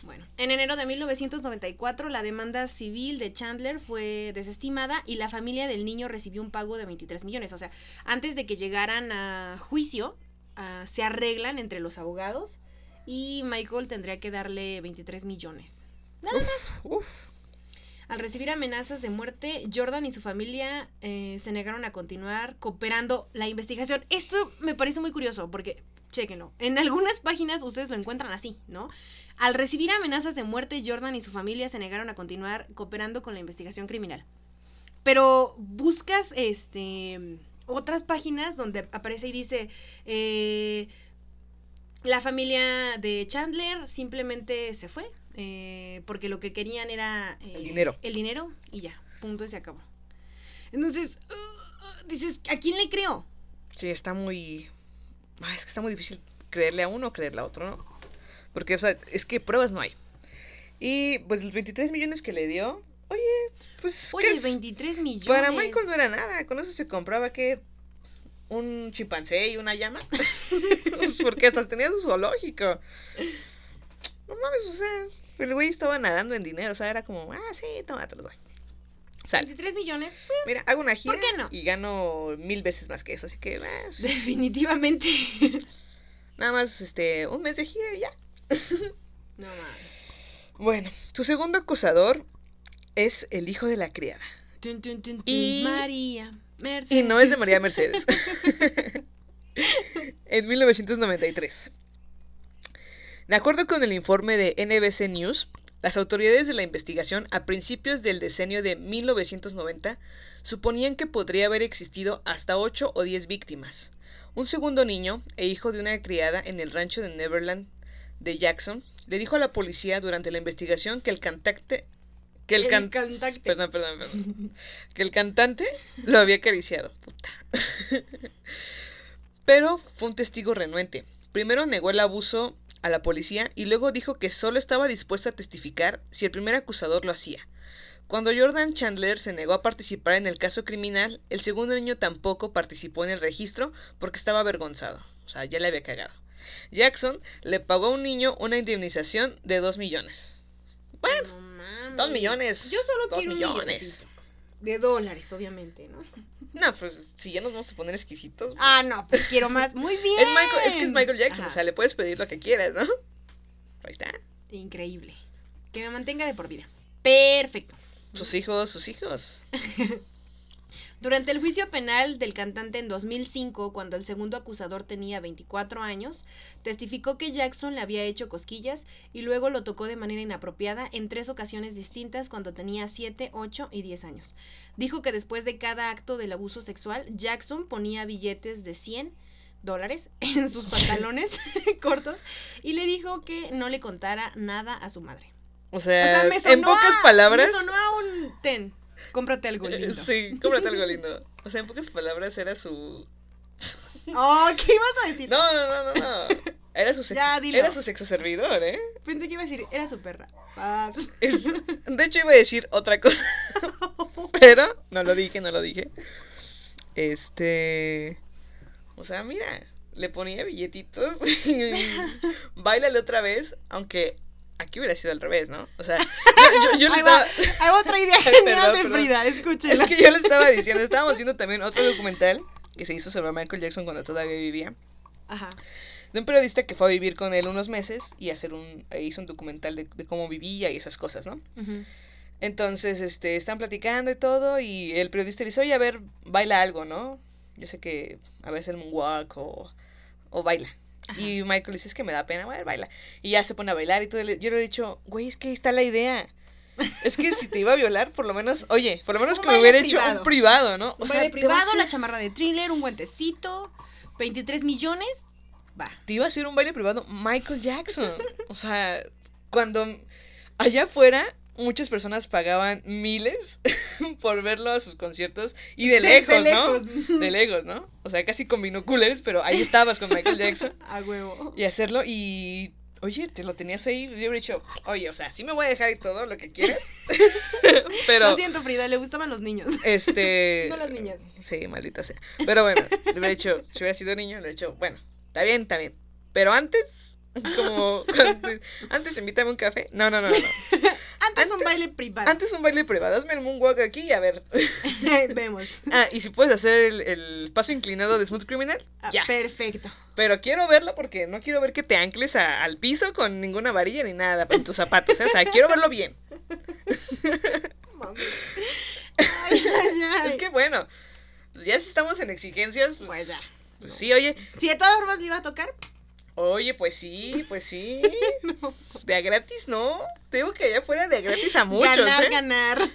B: Bueno, en enero de 1994 la demanda civil de Chandler fue desestimada y la familia del niño recibió un pago de 23 millones. O sea, antes de que llegaran a juicio, ah, se arreglan entre los abogados y Michael tendría que darle 23 millones. Nada más.
A: Uf.
B: Al recibir amenazas de muerte, Jordan y su familia eh, se negaron a continuar cooperando la investigación. Esto me parece muy curioso porque, chéquenlo, en algunas páginas ustedes lo encuentran así, ¿no? Al recibir amenazas de muerte, Jordan y su familia se negaron a continuar cooperando con la investigación criminal. Pero buscas este otras páginas donde aparece y dice eh, la familia de Chandler simplemente se fue eh, porque lo que querían era eh,
A: El dinero.
B: el dinero y ya punto y se acabó entonces uh, uh, dices a quién le creo
A: Sí, está muy... es que está muy difícil creerle a uno o creerle a otro, ¿no? Porque, o sea, es que pruebas no hay. Y pues los 23 millones que le dio, oye, pues... ¿qué
B: oye
A: es?
B: 23 millones
A: Para Michael no era nada, con eso se compraba que un chimpancé y una llama. Porque hasta tenía su zoológico. No mames, o sea, el güey estaba nadando en dinero, o sea, era como, ah, sí, toma, te lo doy. Sale.
B: 23 millones
A: Mira, hago una gira
B: ¿Por qué no?
A: y gano mil veces más que eso, así que, ah,
B: definitivamente
A: nada más, este, un mes de gira y ya.
B: no mames
A: Bueno, su segundo acusador es el hijo de la criada.
B: Tun, tun, tun, tun,
A: Y-
B: María Mercedes
A: Y no es de María Mercedes. en 1993. De acuerdo con el informe de NBC News, las autoridades de la investigación a principios del decenio de 1990 suponían que podría haber existido hasta 8 o 10 víctimas. Un segundo niño e hijo de una criada en el rancho de Neverland de Jackson le dijo a la policía durante la investigación que el cantante que el,
B: el
A: can-
B: cantante
A: Perdón, perdón, perdón. Que el cantante lo había acariciado. Puta. Pero fue un testigo renuente. Primero negó el abuso a la policía y luego dijo que solo estaba dispuesto a testificar si el primer acusador lo hacía. Cuando Jordan Chandler se negó a participar en el caso criminal, el segundo niño tampoco participó en el registro porque estaba avergonzado. O sea, ya le había cagado. Jackson le pagó a un niño una indemnización de 2 millones. Bueno,
B: No mames.
A: dos millones.
B: Yo solo
A: Dos
B: quiero
A: millones.
B: un. De dólares, obviamente, ¿no?
A: No, pues si ya nos vamos a poner exquisitos. pues,
B: Ah, no, pues quiero más. Muy bien.
A: es, Michael, es que es Michael Jackson,
B: Ajá.
A: o sea, le puedes pedir lo que quieras, ¿no?
B: Increíble. Que me mantenga de por vida. Perfecto.
A: Sus hijos, sus hijos.
B: Durante el juicio penal del cantante en 2005, cuando el segundo acusador tenía 24 años, testificó que Jackson le había hecho cosquillas y luego lo tocó de manera inapropiada en tres ocasiones distintas cuando tenía 7, 8 y 10 años. Dijo que después de cada acto del abuso sexual, Jackson ponía billetes de 100 dólares en sus pantalones cortos y le dijo que no le contara nada a su madre.
A: O
B: O
A: sea, en pocas
B: a-
A: palabras.
B: Me sonó a un ten. Cómprate algo
A: eh,
B: lindo.
A: Sí, cómprate algo lindo. O sea, en pocas palabras era su.
B: Oh, ¿qué ibas a decir?
A: No, no, no, no, no. Era su sexo,
B: Ya, dilo.
A: era su sexo servidor, ¿eh?
B: Pensé que iba a decir, era su perra. Ah, Paps.
A: Es- de hecho, iba a decir otra cosa. Pero no lo dije, no lo dije. Este. O sea, mira, le ponía billetitos. y Báilale otra vez, aunque aquí hubiera sido al revés, ¿no? O sea, yo, yo- yo le estaba.
B: hay otra idea genial de. Frida, escúchela.
A: Es que yo le estaba diciendo, estábamos viendo también otro documental que se hizo sobre Michael Jackson cuando todavía vivía.
B: Ajá.
A: De un periodista que fue a vivir con él unos meses y hacer un, e hizo un documental de, de cómo vivía y esas cosas, ¿no? Entonces, este, están platicando y todo, y el periodista le dice, oye, a ver, baila algo, ¿no? Yo sé que a veces el moonwalk o, o baila.
B: Ajá.
A: Y Michael dice, es que me da pena, bueno, baila. Y ya se pone a bailar y todo. Yo le he dicho, güey, es que ahí está la idea. Es que si te iba a violar, por lo menos, oye, por lo menos
B: Un
A: que me hubiera hecho un privado, ¿no?
B: Un
A: sea, a
B: privado, la chamarra de thriller, un guantecito, 23 millones, va.
A: te iba a hacer un baile privado Michael Jackson. O sea, cuando allá afuera muchas personas pagaban miles por verlo a sus conciertos y de lejos,
B: Desde
A: ¿no?
B: lejos.
A: De lejos, ¿no? O sea, casi con binoculars, pero ahí estabas con Michael Jackson
B: A huevo.
A: y hacerlo y oye, te lo tenías ahí, yo hubiera dicho, oye, o sea, sí me voy a dejar y todo lo que quieras, pero
B: Lo siento, Frida, le gustaban los niños.
A: este
B: No las niñas.
A: Sí, maldita sea. Pero bueno, le hubiera dicho, si hubiera sido niño, le hubiera dicho, bueno, está bien, está bien. Pero antes, como, antes, antes invítame un café. No, no, no, no.
B: Antes un baile privado.
A: Antes un baile privado, hazme el moonwalk aquí y a ver.
B: Vemos.
A: Ah, y si puedes hacer el, el paso inclinado de Smooth Criminal,
B: Ah,
A: ya.
B: Perfecto.
A: Pero quiero verlo porque no quiero ver que te ancles a- al piso con ninguna varilla ni nada en tus zapatos. ¿eh? O sea, quiero verlo bien.
B: Ay, ay, ay.
A: Es que bueno, ya si estamos en exigencias, pues,
B: Pues ya.
A: pues sí, oye,
B: Si de todas formas le iba a tocar,
A: Oye, pues sí, pues sí. De a gratis, ¿no? Te digo que allá fuera de a gratis a muchos,
B: ganar,
A: ¿eh?
B: ganar.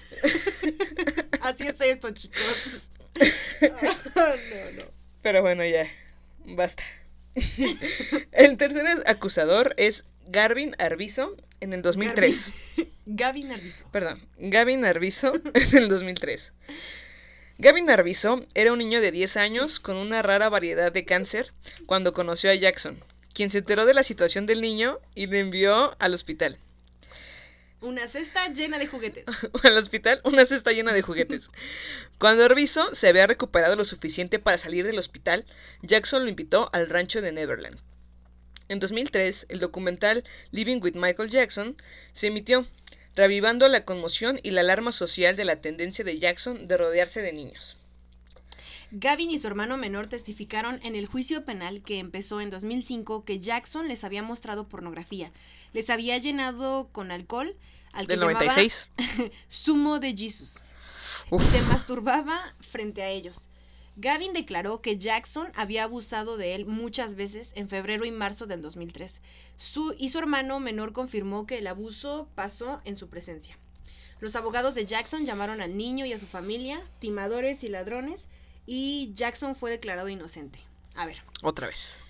B: Así es esto, chicos. no, no.
A: Pero bueno, ya. Basta. El tercer acusador es Garvin Arvizo en el 2003.
B: Gaby Narviso.
A: Perdón, Gavin Arvizo en el 2003. Gavin Arvizo era un niño de 10 años con una rara variedad de cáncer cuando conoció a Jackson, quien se enteró de la situación del niño y le envió al hospital.
B: Una cesta llena de juguetes.
A: al hospital, una cesta llena de juguetes. Cuando Arvizo se había recuperado lo suficiente para salir del hospital, Jackson lo invitó al rancho de Neverland. En 2003, el documental Living with Michael Jackson se emitió, reavivando la conmoción y la alarma social de la tendencia de Jackson de rodearse de niños.
B: Gavin y su hermano menor testificaron en el juicio penal que empezó en 2005 que Jackson les había mostrado pornografía. Les había llenado con alcohol al que
A: Del
B: llamaba
A: 96.
B: zumo de Jesus.
A: Uf.
B: y se masturbaba frente a ellos. Gavin declaró que Jackson había abusado de él muchas veces en febrero y marzo del 2003. Su, y su hermano menor confirmó que el abuso pasó en su presencia. Los abogados de Jackson llamaron al niño y a su familia timadores y ladrones y Jackson fue declarado inocente. A ver,
A: Otra vez.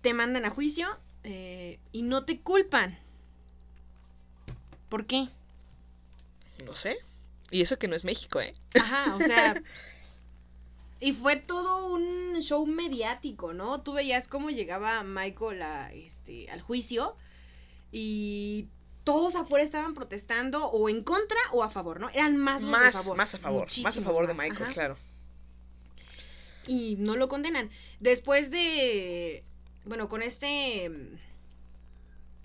B: te mandan a juicio eh, y no te culpan. ¿Por qué?
A: No sé. Y eso que no es México, ¿eh?
B: Ajá, o sea. Y fue todo un show mediático, ¿no? Tú veías cómo llegaba Michael a, este, al juicio y todos afuera estaban protestando o en contra o a favor, ¿no? Eran más los
A: Más,
B: favor.
A: más a favor. Más a favor de Michael, claro.
B: Y no lo condenan. Después de. Bueno, con este.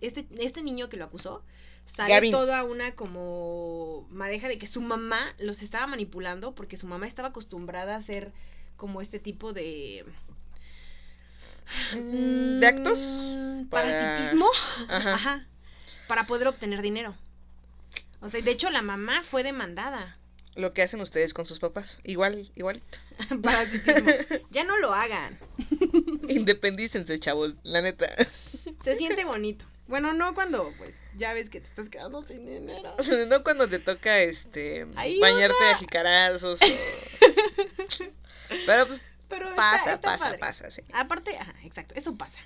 B: Este, este niño que lo acusó. Sale
A: Gavin.
B: toda una como madeja de que su mamá los estaba manipulando porque su mamá estaba acostumbrada a hacer como este tipo de.
A: Mm, ¿De actos?
B: mm,
A: Para-
B: Parasitismo.
A: Ajá.
B: Ajá. para poder obtener dinero. O sea, de hecho la mamá fue demandada.
A: Lo que hacen ustedes con sus papás. Igual, igualito.
B: Parasitismo. Ya no lo hagan.
A: Independícense, chavos, la neta.
B: Se siente bonito. Bueno, no cuando, pues, ya ves que te estás quedando sin dinero.
A: no cuando te toca este
B: Ayuda.
A: bañarte a jicarazos. o- Pero pues
B: Pero está-
A: pasa,
B: está
A: pasa,
B: padre.
A: pasa, sí.
B: Aparte, ajá, exacto, eso pasa.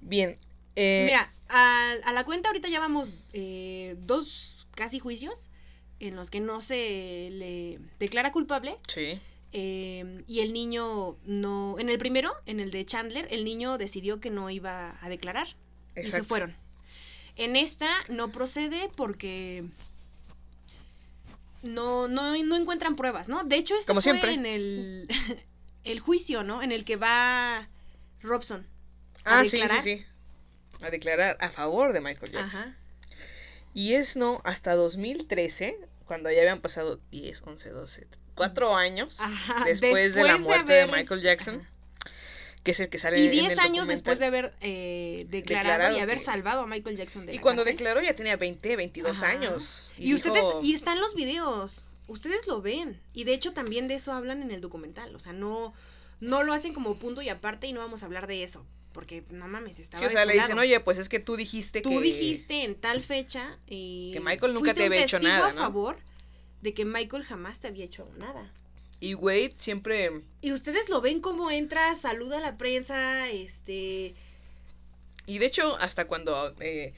A: Bien. eh,
B: Mira, a, a la cuenta ahorita ya vamos eh, dos casi juicios en los que no se le declara culpable
A: Sí.
B: eh, y el niño no... En el primero, en el de Chandler, el niño decidió que no iba a declarar y se
A: Exacto.
B: fueron. En esta no procede porque no, no, no encuentran pruebas, ¿no? De hecho, esto
A: Como
B: fue
A: siempre.
B: en el, el juicio, ¿no? En el que va Robson.
A: Ah,
B: a
A: sí, sí,
B: declarar.
A: sí. A declarar a favor de Michael Jackson.
B: Ajá.
A: Y es no hasta 2013, cuando ya habían pasado 10, 11, 12, 4 años
B: Ajá,
A: después, de la
B: de
A: muerte de, Michael Jackson,
B: Ajá.
A: que es el que sale
B: Y
A: en
B: 10
A: el
B: años después de haber eh, declarado,
A: Declarado
B: y haber
A: que-
B: salvado a Michael Jackson de
A: Y
B: la
A: cuando
B: cárcel.
A: declaró ya tenía 20, 22
B: Ajá.
A: años.
B: Y, ustedes,
A: dijo-
B: y están los videos, ustedes lo ven. Y de hecho también de eso hablan en el documental. O sea, no, no lo hacen como punto y aparte y no vamos a hablar de eso. Porque no mames, estaba
A: Sí, o sea,
B: de
A: le dicen,
B: lado.
A: oye, pues es que tú dijiste
B: Tú
A: que...
B: dijiste en tal fecha y
A: Que Michael nunca te había hecho nada,
B: a
A: ¿no?
B: favor de que Michael jamás te había hecho nada.
A: Y Wade siempre...
B: Y ustedes lo ven como entra, saluda a la prensa, este,
A: Y de hecho, hasta cuando eh,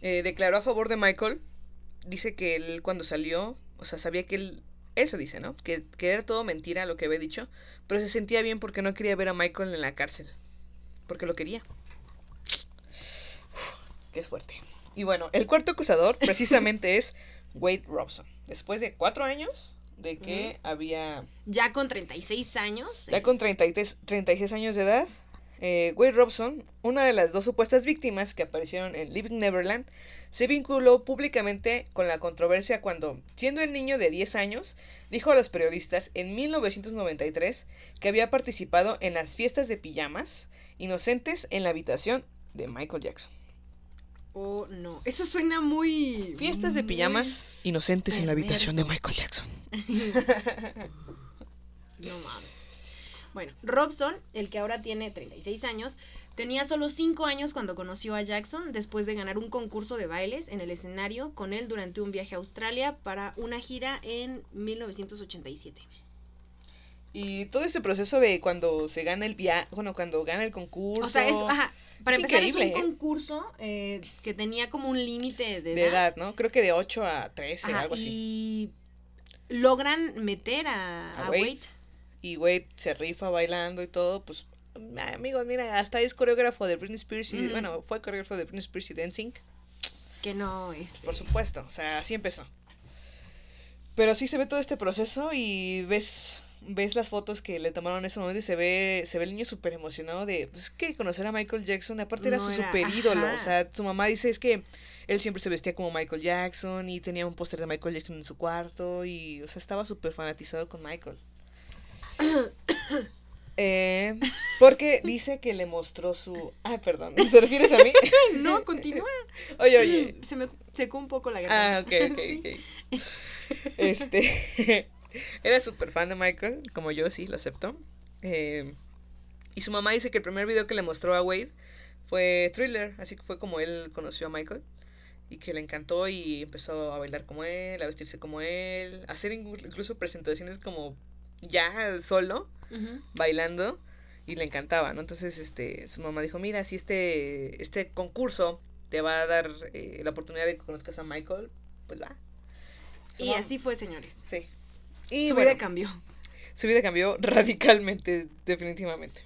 A: eh, declaró a favor de Michael, dice que él cuando salió, o sea, sabía que él... Eso dice, ¿no? Que, que era todo mentira lo que había dicho, pero se sentía bien porque no quería ver a Michael en la cárcel. Porque lo quería. Uf, que es fuerte. Y bueno, el cuarto acusador precisamente es Wade Robson. Después de cuatro años de que había
B: ya con 36 años.
A: ya
B: eh,
A: con 33 36 años de edad, eh, Wade Robson, una de las dos supuestas víctimas que aparecieron en Living Neverland, se vinculó públicamente con la controversia cuando, siendo el niño de 10 años, dijo a los periodistas en 1993 que había participado en las fiestas de pijamas inocentes en la habitación de Michael Jackson.
B: Oh, no. Eso suena muy.
A: Fiestas de
B: muy-
A: pijamas inocentes en la habitación de. Michael Jackson.
B: No mames. Bueno, Robson, el que ahora tiene 36 años, tenía solo 5 años cuando conoció a Jackson después de ganar un concurso de bailes en el escenario con él durante un viaje a Australia para una gira en 1987.
A: Y todo ese proceso de cuando se gana el viaje, bueno, cuando gana el concurso.
B: O sea, es, ajá, para
A: Es
B: empezar
A: increíble,
B: es un
A: ¿eh?
B: concurso eh, que tenía como un límite de,
A: de edad, ¿no? Creo que de 8 a 13,
B: Ajá,
A: algo así.
B: y logran meter a,
A: A
B: a
A: Wade.
B: Wade.
A: Y Wade se rifa bailando y todo, pues, ah, amigo, mira, hasta es coreógrafo de Britney Spears y, bueno, fue coreógrafo de Britney Spears y Dancing,
B: Que no, este.
A: por supuesto, o sea, así empezó. Pero sí se ve todo este proceso y ves ves las fotos que le tomaron en ese momento y se ve se ve el niño súper emocionado de pues que conocer a Michael Jackson aparte era
B: No
A: su super ídolo o sea su mamá dice es que él siempre se vestía como Michael Jackson y tenía un póster de Michael Jackson en su cuarto y o sea estaba súper fanatizado con Michael Eh, porque dice que le mostró su ah perdón ¿te refieres a mí?
B: No, continúa.
A: oye oye
B: Se me secó un poco la
A: Ah,
B: garganta.
A: ok, ok,
B: Sí.
A: ok. Este. era súper fan de Michael, como yo, sí, lo acepto. Eh, y su mamá dice que el primer video que le mostró a Wade fue Thriller, así que fue como él conoció a Michael. Y que le encantó y empezó a bailar como él, a vestirse como él, a hacer inclu- incluso presentaciones como ya solo, bailando. Y le encantaba, ¿no? Entonces, este, su mamá dijo, mira, si este, este concurso te va a dar eh, la oportunidad de que conozcas a Michael, pues va. Su
B: Y así fue, señores.
A: Sí. Y
B: Su
A: bueno,
B: vida cambió.
A: su vida cambió radicalmente, definitivamente.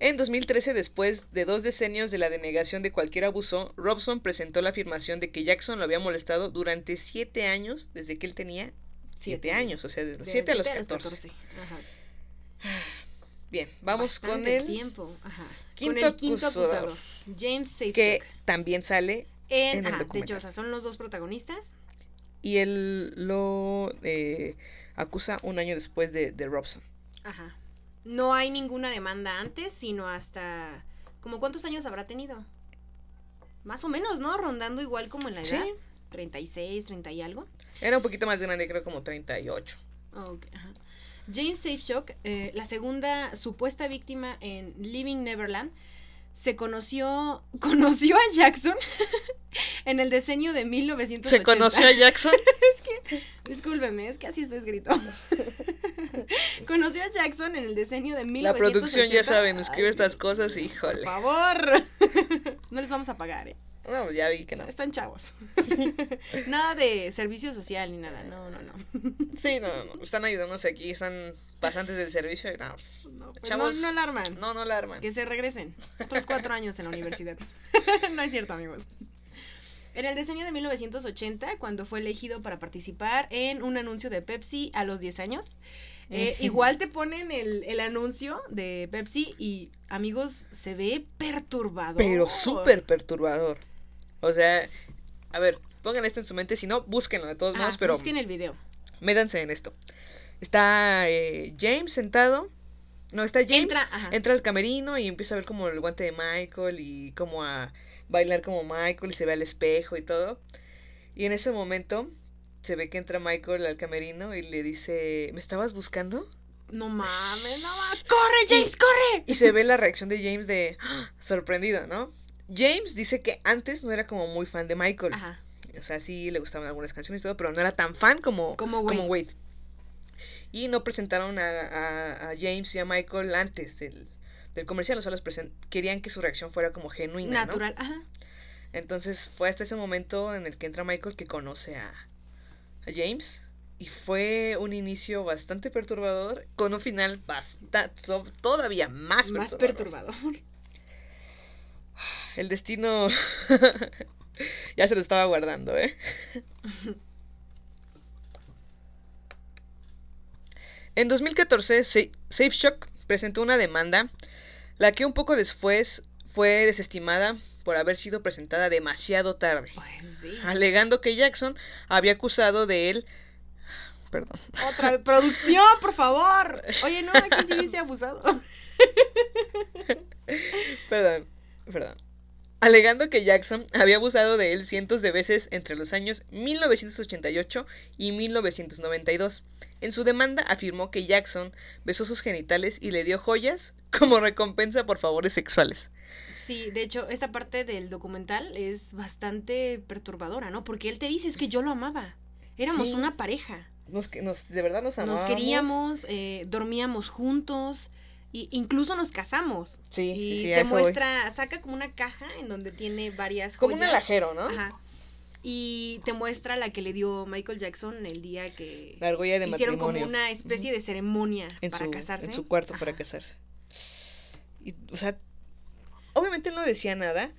A: En 2013, después de dos decenios de la denegación de cualquier abuso, Robson presentó la afirmación de que Jackson lo había molestado durante siete años, desde que él tenía siete años, o sea, desde los siete a los
B: siete
A: 14.
B: Ajá.
A: Bien, vamos con el
B: tiempo. Ajá.
A: quinto
B: con el quinto
A: acusador.
B: acusador. James Safechuck.
A: que también sale
B: En,
A: en el
B: ajá, de
A: documental.
B: hecho, o sea, son los dos protagonistas.
A: Y él lo eh, acusa un año después de, de Robson.
B: Ajá. No hay ninguna demanda antes, sino hasta... ¿Como cuántos años habrá tenido? Más o menos, ¿no? Rondando igual como en la edad.
A: Sí.
B: 36, 30 y algo.
A: Era un poquito más grande, creo como 38.
B: Ok, ajá. James Safeshock, eh, la segunda supuesta víctima en Living Neverland, se conoció, conoció a Jackson en el diseño de 1980.
A: ¿Se conoció a Jackson?
B: Discúlpeme, es que así está escrito. conoció a Jackson en el diseño de 1980.
A: La producción, ya saben, escribe
B: Ay,
A: estas cosas,
B: Por
A: híjole.
B: favor. no les vamos a pagar, ¿eh?
A: No, ya vi que no.
B: Están chavos. nada de servicio social ni nada. No, no, no.
A: Sí, no, no, no. Están ayudándonos aquí, están pasantes del servicio y no,
B: No, pues
A: Chavos,
B: no, no alarman.
A: no, no la arman.
B: Que se regresen. Otros cuatro años en la universidad. no es cierto, amigos. En el diseño de 1980, cuando fue elegido para participar en un anuncio de Pepsi a los 10 años, eh, igual te ponen el, el anuncio de Pepsi y, amigos, se ve perturbador.
A: Pero súper perturbador. O sea, a ver, pongan esto en su mente, si no, búsquenlo de todos
B: Ah,
A: modos, pero
B: Busquen el video.
A: métanse en esto. Está eh, James sentado. No, está James.
B: Entra, ajá.
A: Entra al camerino y empieza a ver como el guante de Michael y como a bailar como Michael y se ve al espejo y todo. Y en ese momento se ve que entra Michael al camerino y le dice, ¿me estabas buscando?
B: No mames, no mames. ¡Corre, James, corre!
A: Y se ve la reacción de James de ¡ah! sorprendido, ¿no? James dice que antes no era como muy fan de Michael.
B: Ajá.
A: O sea, sí le gustaban algunas canciones y todo, pero no era tan fan como,
B: Como Wade.
A: como Wade. Y no presentaron a, a- a James y a Michael antes del, del comercial, o sea, los querían que su reacción fuera como genuina. ¿no?
B: Natural, ajá.
A: Entonces fue hasta ese momento en el que entra Michael que conoce a, a James. Y fue un inicio bastante perturbador, con un final bastante, todavía más perturbador.
B: Más perturbador.
A: El destino ya se lo estaba guardando, ¿eh? En 2014, Sa- SafeShock presentó una demanda, la que un poco después fue desestimada por haber sido presentada demasiado tarde,
B: Pues sí.
A: alegando que Jackson había acusado de él... Perdón.
B: Otra producción, por favor. Oye, no, aquí sí dice abusado.
A: Perdón, Alegando que Jackson había abusado de él cientos de veces entre los años 1988 y 1992. En su demanda afirmó que Jackson besó sus genitales y le dio joyas como recompensa por favores sexuales.
B: Sí, de hecho, esta parte del documental es bastante perturbadora, ¿no? Porque él te dice, es que yo lo amaba. Éramos
A: Sí.
B: una pareja.
A: Nos, de verdad nos amábamos.
B: Nos queríamos, eh, dormíamos juntos, e incluso nos casamos.
A: Sí,
B: y
A: sí, sí,
B: te
A: voy.
B: muestra, saca como una caja en donde tiene varias
A: Como un
B: joyas.
A: alajero, ¿no?
B: Ajá. Y te muestra la que le dio Michael Jackson el día que
A: La argolla de
B: hicieron
A: matrimonio.
B: como una especie de ceremonia
A: en
B: para
A: su,
B: casarse.
A: En su cuarto para casarse. Y, o sea, obviamente él no decía nada.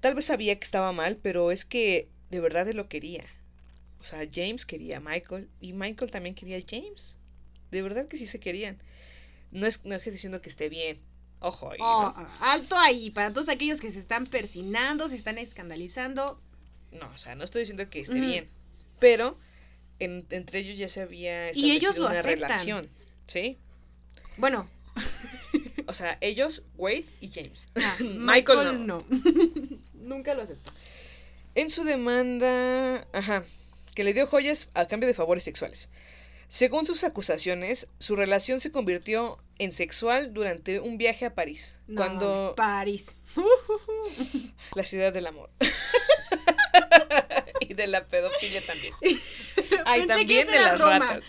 A: Tal vez sabía que estaba mal, pero es que de verdad él lo quería. O sea, James quería a Michael y Michael también quería a James. De verdad que sí se querían. No es, no es que diciendo que esté bien. Ojo ahí,
B: Oh,
A: ¿no?
B: alto ahí, para todos aquellos que se están persinando, se están escandalizando.
A: No, o sea, no estoy diciendo que esté bien. Pero en- entre ellos ya se había
B: Y ellos
A: establecido
B: lo
A: una
B: aceptan.
A: relación. ¿Sí?
B: Bueno,
A: O sea, ellos, Wade y James.
B: ah,
A: Michael no.
B: Nunca lo aceptó.
A: En su demanda, ajá, que le dio joyas a cambio de favores sexuales. Según sus acusaciones, su relación se convirtió en sexual durante un viaje a París,
B: No,
A: cuando
B: mames, París.
A: la ciudad del amor. y de la pedofilia también. Ah, y también de las
B: Roma.
A: ratas.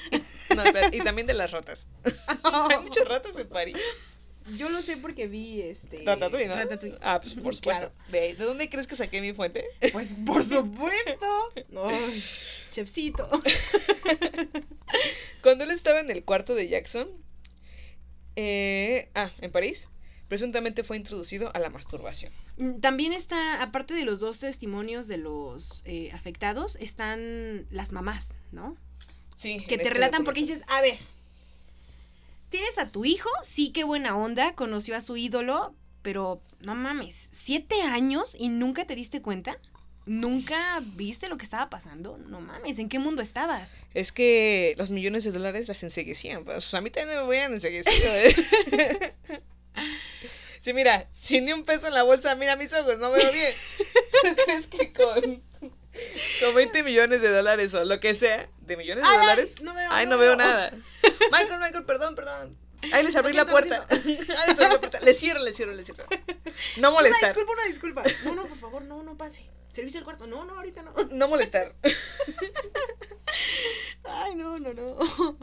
A: No, y también de las ratas. Hay muchas ratas en París.
B: Yo lo sé porque vi este.
A: Ratatouille, ¿no?
B: Ratatouille.
A: Ah, pues por supuesto.
B: Claro.
A: ¿De, ¿De dónde crees que saqué mi fuente?
B: Pues por supuesto. Ay, chefcito.
A: Cuando él estaba en el cuarto de Jackson, eh, ah, en París, presuntamente fue introducido a la masturbación.
B: Mm, También está, aparte de los dos testimonios de los eh, afectados, están las mamás, ¿no?
A: Sí.
B: Que te
A: este
B: relatan porque dices, a ver, tienes a tu hijo, sí, qué buena onda, conoció a su ídolo, pero no mames, siete años y nunca te diste cuenta. ¿Nunca viste lo que estaba pasando? No mames, ¿en qué mundo estabas?
A: Es que los millones de dólares las enseguecían. Pues a mí también me hubieran enseguecido. ¿eh? Sí, mira, sin ni un peso en la bolsa, mira mis ojos, no veo bien. ¿Tú crees que con, con 20 millones de dólares o lo que sea, de millones de
B: Ay, ay,
A: dólares?
B: no veo,
A: Ay,
B: no
A: no veo
B: veo.
A: nada. Michael, Michael, perdón, perdón. Ahí les abrí la
B: siento,
A: puerta. Ahí les abrí la puerta. Le cierro, le cierro, le cierro. No
B: Una
A: molestar.
B: disculpa, una disculpa. No, no, por favor, no, no pase. Servicio al cuarto. No, no, ahorita no.
A: No molestar.
B: Ay, no, no, no.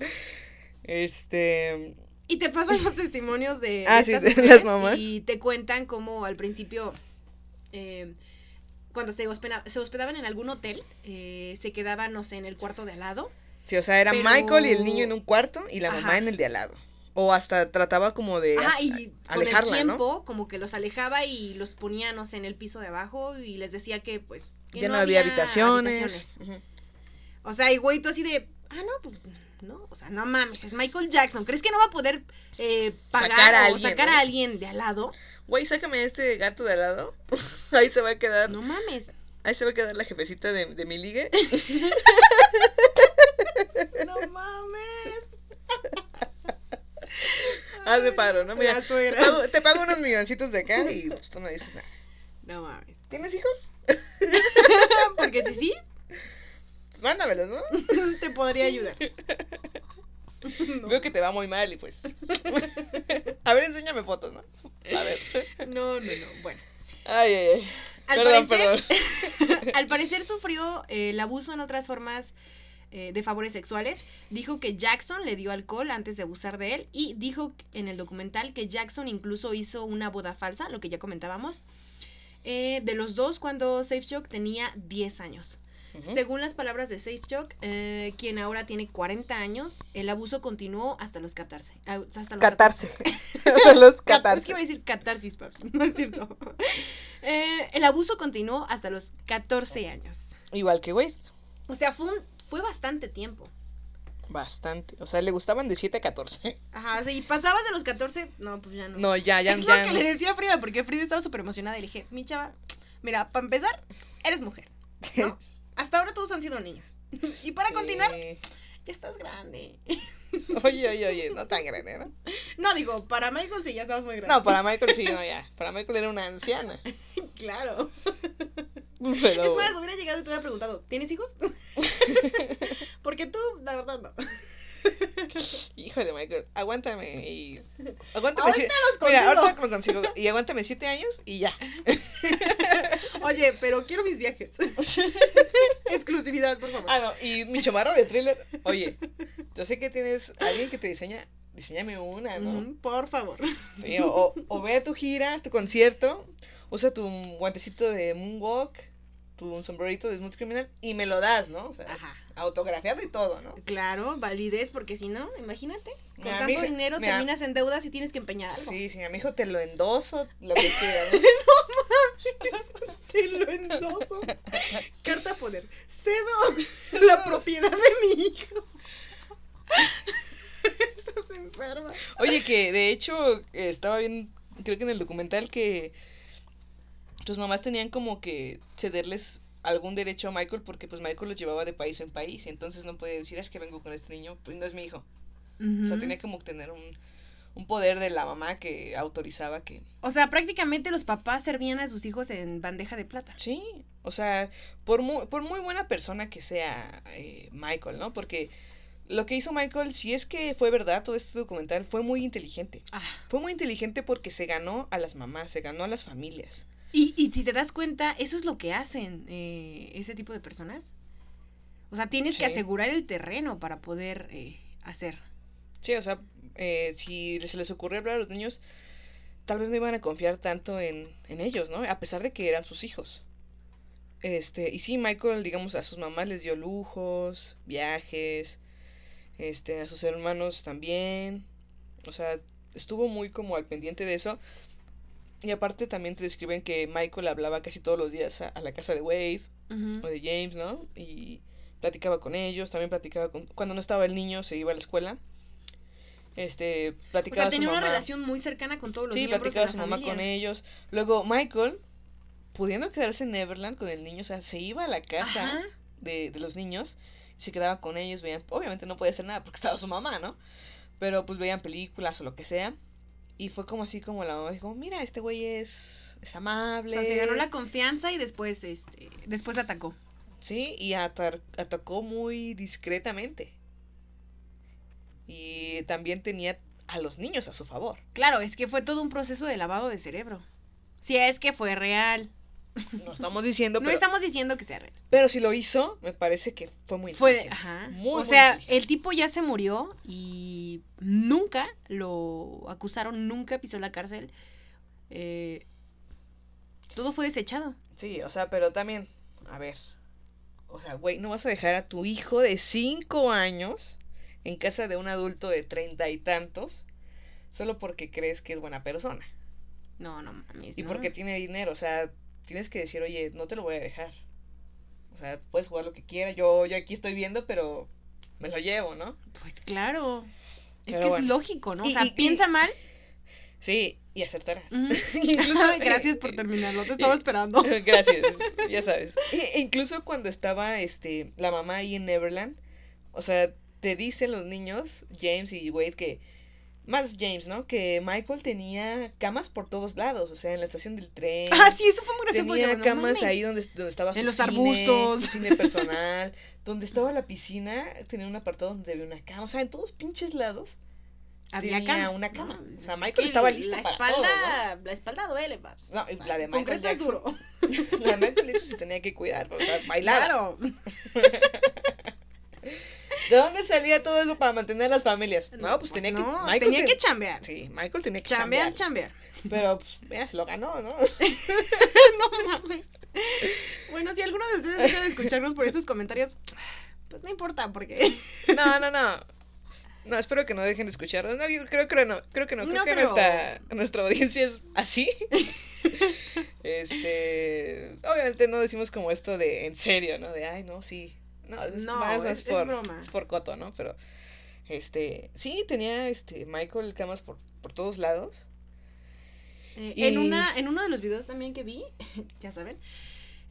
A: Este.
B: Y te pasan los testimonios de,
A: Ah, sí, las mamás.
B: Y te cuentan cómo al principio, eh, cuando se hospedaban en algún hotel, eh, se quedaban, no sé, en el cuarto de al lado.
A: Sí, o sea, era
B: Pero-
A: Michael y el niño en un cuarto y la mamá en el de al lado. O hasta trataba como de
B: Ajá, y con
A: alejarla, ¿no?
B: tiempo, como que los alejaba y los ponía, no sé, en el piso de abajo y les decía que, pues, que
A: Ya no, había habitaciones.
B: O sea, y güey, tú así de, ah, no, pues, no, o sea, no mames, es Michael Jackson. ¿Crees que no va a poder eh, pagar
A: Sacar a
B: o sacar
A: ¿no?
B: a alguien de al lado?
A: Güey, sácame este gato de al lado. Ahí se va a quedar.
B: No mames.
A: Ahí se va a quedar la jefecita de, de mi ligue.
B: No mames.
A: Hazme paro, ¿no? Mira, te pago, te pago unos milloncitos de acá y pues, tú no dices nada.
B: No mames.
A: ¿Tienes hijos?
B: Porque si sí,
A: Mándamelos, ¿no?
B: te podría ayudar. No,
A: Veo que te va muy mal y pues. a ver, enséñame fotos, ¿no? A ver.
B: no, no, no. Bueno.
A: Ay, ay, ay.
B: Al
A: perdón,
B: parecer-
A: perdón.
B: Al parecer sufrió eh, el abuso en otras formas eh, de favores sexuales. Dijo que Jackson le dio alcohol antes de abusar de él y dijo en el documental que Jackson incluso hizo una boda falsa, lo que ya comentábamos, eh, de los dos cuando Safe Shock tenía 10 años.
A: Ujú.
B: Según las palabras de Safe Shock, eh, quien ahora tiene 40 años, el abuso continuó hasta los 14. ah, Hasta los
A: Catarse.
B: 14.
A: Los
B: Cat- Es
A: catarse.
B: que iba a decir catarsis, paps. No es cierto. Eh, el abuso continuó hasta los 14 años.
A: Igual que Wade.
B: O sea, fue, un- fue bastante tiempo.
A: Bastante. O sea, le gustaban de 7 a 14.
B: Ajá, si pasabas de los 14, no, pues ya no.
A: No, ya, ya,
B: es
A: ya.
B: lo que le decía a Frida, porque Frida estaba súper emocionada y le dije, mi chava, mira, para empezar, eres mujer. ¿no? Hasta ahora todos han sido niños. Y para continuar,
A: Sí.
B: ya estás grande.
A: Oye, oye, oye, no tan grande, ¿no?
B: No, digo, para Michael sí ya estabas muy grande.
A: No, para Michael sí, no, ya. Para Michael era una anciana.
B: Claro.
A: Pero.
B: Es más, hubiera llegado y te hubiera preguntado, ¿tienes hijos? Porque tú, la verdad, no.
A: Híjole, Michael, aguántame y. Aguántame. Siete-
B: los
A: Mira, ahorita me consigo. Y aguántame 7 años y ya.
B: Oye, pero quiero mis viajes. Exclusividad, por favor.
A: Ah, no, y mi chamarra de thriller. Oye, yo sé que tienes alguien que te diseña. Diseñame una, ¿no?
B: Por favor.
A: Sí, o, o, o ve a tu gira, tu concierto, usa tu guantecito de Moonwalk, tu sombrerito de Smooth Criminal y me lo das, ¿no? O sea,
B: Ajá.
A: autografiado y todo, ¿no?
B: Claro, validez, porque si no, imagínate, con
A: Mira,
B: tanto dinero
A: mira.
B: terminas en deudas y tienes que empeñar algo.
A: Sí, sí, a mi hijo te lo endoso, lo que quieras, ¿no?
B: Te lo endoso. Carta poder. Cedo la propiedad de mi hijo. Estás enferma.
A: Oye, que de hecho estaba bien, creo que en el documental que tus mamás tenían como que cederles algún derecho a Michael porque pues Michael los llevaba de país en país y entonces no puede decir es que vengo con este niño, pues no es mi hijo. O sea, tenía como que tener un, un poder de la mamá que autorizaba que...
B: O sea, prácticamente los papás servían a sus hijos en bandeja de plata.
A: Sí, o sea, por muy, por muy buena persona que sea eh, Michael, ¿no? Porque lo que hizo Michael, si es que fue verdad todo este documental, fue muy inteligente.
B: Ah,
A: Fue muy inteligente porque se ganó a las mamás, se ganó a las familias.
B: Y, y si te das cuenta, eso es lo que hacen eh, ese tipo de personas. O sea, tienes que asegurar el terreno para poder eh, hacer.
A: Sí, o sea, eh, si se les ocurrió hablar a los niños, tal vez no iban a confiar tanto en, en ellos, ¿no? A pesar de que eran sus hijos. Este, y sí, Michael, digamos, a sus mamás les dio lujos, viajes, este, a sus hermanos también. O sea, estuvo muy como al pendiente de eso. Y aparte también te describen que Michael hablaba casi todos los días a, a la casa de Wade o de James, ¿no? Y platicaba con ellos, también platicaba con... Cuando no estaba el niño, se iba a la escuela. Este,
B: O
A: platicaba
B: sea,
A: su
B: tenía una relación muy cercana con todos los
A: Sí,
B: miembros de
A: platicaba
B: la
A: su mamá
B: familia.
A: con ellos. Luego Michael, pudiendo quedarse en Neverland con el niño, o sea, se iba a la casa de, de los niños, se quedaba con ellos, veían, obviamente no podía hacer nada porque estaba su mamá, ¿no? Pero pues veían películas o lo que sea. Y fue como así como la mamá dijo, mira, este güey es, es amable.
B: O sea, se ganó la confianza y después, este, después atacó.
A: Sí, y atar- atacó muy discretamente. Y también tenía a los niños a su favor.
B: Claro, es que fue todo un proceso de lavado de cerebro. Si es que fue real.
A: No estamos diciendo,
B: No
A: pero,
B: estamos diciendo que sea real.
A: pero si lo hizo, me parece que fue muy
B: Fue, ajá.
A: Muy,
B: o sea, el tipo ya se murió y nunca lo acusaron, nunca pisó la cárcel. Eh, todo fue desechado.
A: Sí, o sea, pero también, a ver. O sea, güey, no vas a dejar a tu hijo de cinco años en casa de un adulto de treinta y tantos solo porque crees que es buena persona.
B: No, no mames.
A: Y
B: ¿no?
A: porque tiene dinero, o sea, tienes que decir, oye, no te lo voy a dejar. O sea, puedes jugar lo que quieras, yo, yo aquí estoy viendo, pero me lo llevo, ¿no?
B: Pues claro. Es que
A: bueno.
B: es lógico, ¿no? O sea,
A: y- y-
B: piensa mal.
A: Sí, y acertarás. Incluso,
B: Gracias por
A: eh,
B: terminarlo. Te estaba
A: eh,
B: esperando.
A: Gracias, ya sabes. E- incluso cuando estaba este la mamá ahí en Neverland, o sea, te dicen los niños, James y Wade, que más James, ¿no? Que Michael tenía camas por todos lados, o sea, en la estación del tren.
B: Ah, sí, eso fue muy gracioso.
A: Tenía
B: no
A: camas
B: mames.
A: ahí donde, donde estaba su
B: En los
A: cine,
B: arbustos.
A: su cine personal, donde estaba la piscina, tenía un apartado donde había una cama, o sea, en todos pinches lados.
B: Había
A: tenía
B: camas,
A: una
B: ¿no?
A: cama. O sea, Michael estaba listo
B: la
A: para
B: espalda,
A: todo,
B: La espalda duele, paps.
A: No,
B: O sea,
A: la de
B: el
A: Michael
B: concreto es
A: Jackson.
B: duro.
A: La de Michael Jackson se tenía que cuidar, o sea, bailaba.
B: Claro.
A: ¿De dónde salía todo eso para mantener las familias? No, pues, tenía que.
B: no,
A: Michael
B: tenía
A: te-
B: que chambear.
A: Sí, Michael tenía que
B: Chambear,
A: chambear.
B: chambear.
A: Pero, pues, mira, se lo ganó, ¿no?
B: no mames. Bueno, si alguno de ustedes deja de escucharnos por estos comentarios, pues no importa, porque.
A: No, no, no. No, espero que no dejen de escucharnos. No, yo creo, creo no. Creo que no. Creo
B: No
A: que
B: creo.
A: nuestra, nuestra audiencia es así. este. Obviamente no decimos como esto de en serio, ¿no? De ay, no, sí. No, es
B: No,
A: más,
B: es-
A: por,
B: broma.
A: es por coto, ¿no? Pero. Este. Sí, tenía este Michael camas por, por todos lados.
B: Eh,
A: Y-
B: en, una, en uno de los videos también que vi, ya saben,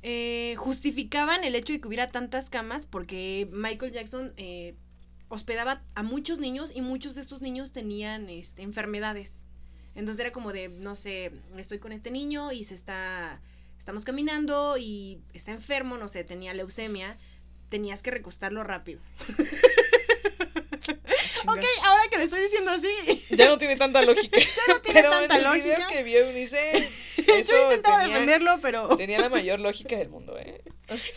B: eh, justificaban el hecho de que hubiera tantas camas porque Michael Jackson eh, hospedaba a muchos niños y muchos de estos niños tenían este, enfermedades. Entonces era como de, no sé, estoy con este niño y se está, estamos caminando y está enfermo, no sé, tenía leucemia, tenías que recostarlo rápido. Ok, ahora que le estoy diciendo así,
A: Ya no tiene tanta lógica.
B: ya no tiene
A: Pero
B: tanta
A: en el video
B: lógica.
A: que vi a Eunice,
B: Yo
A: eso
B: intentaba
A: tenía,
B: defenderlo, pero...
A: tenía la mayor lógica del mundo, ¿eh?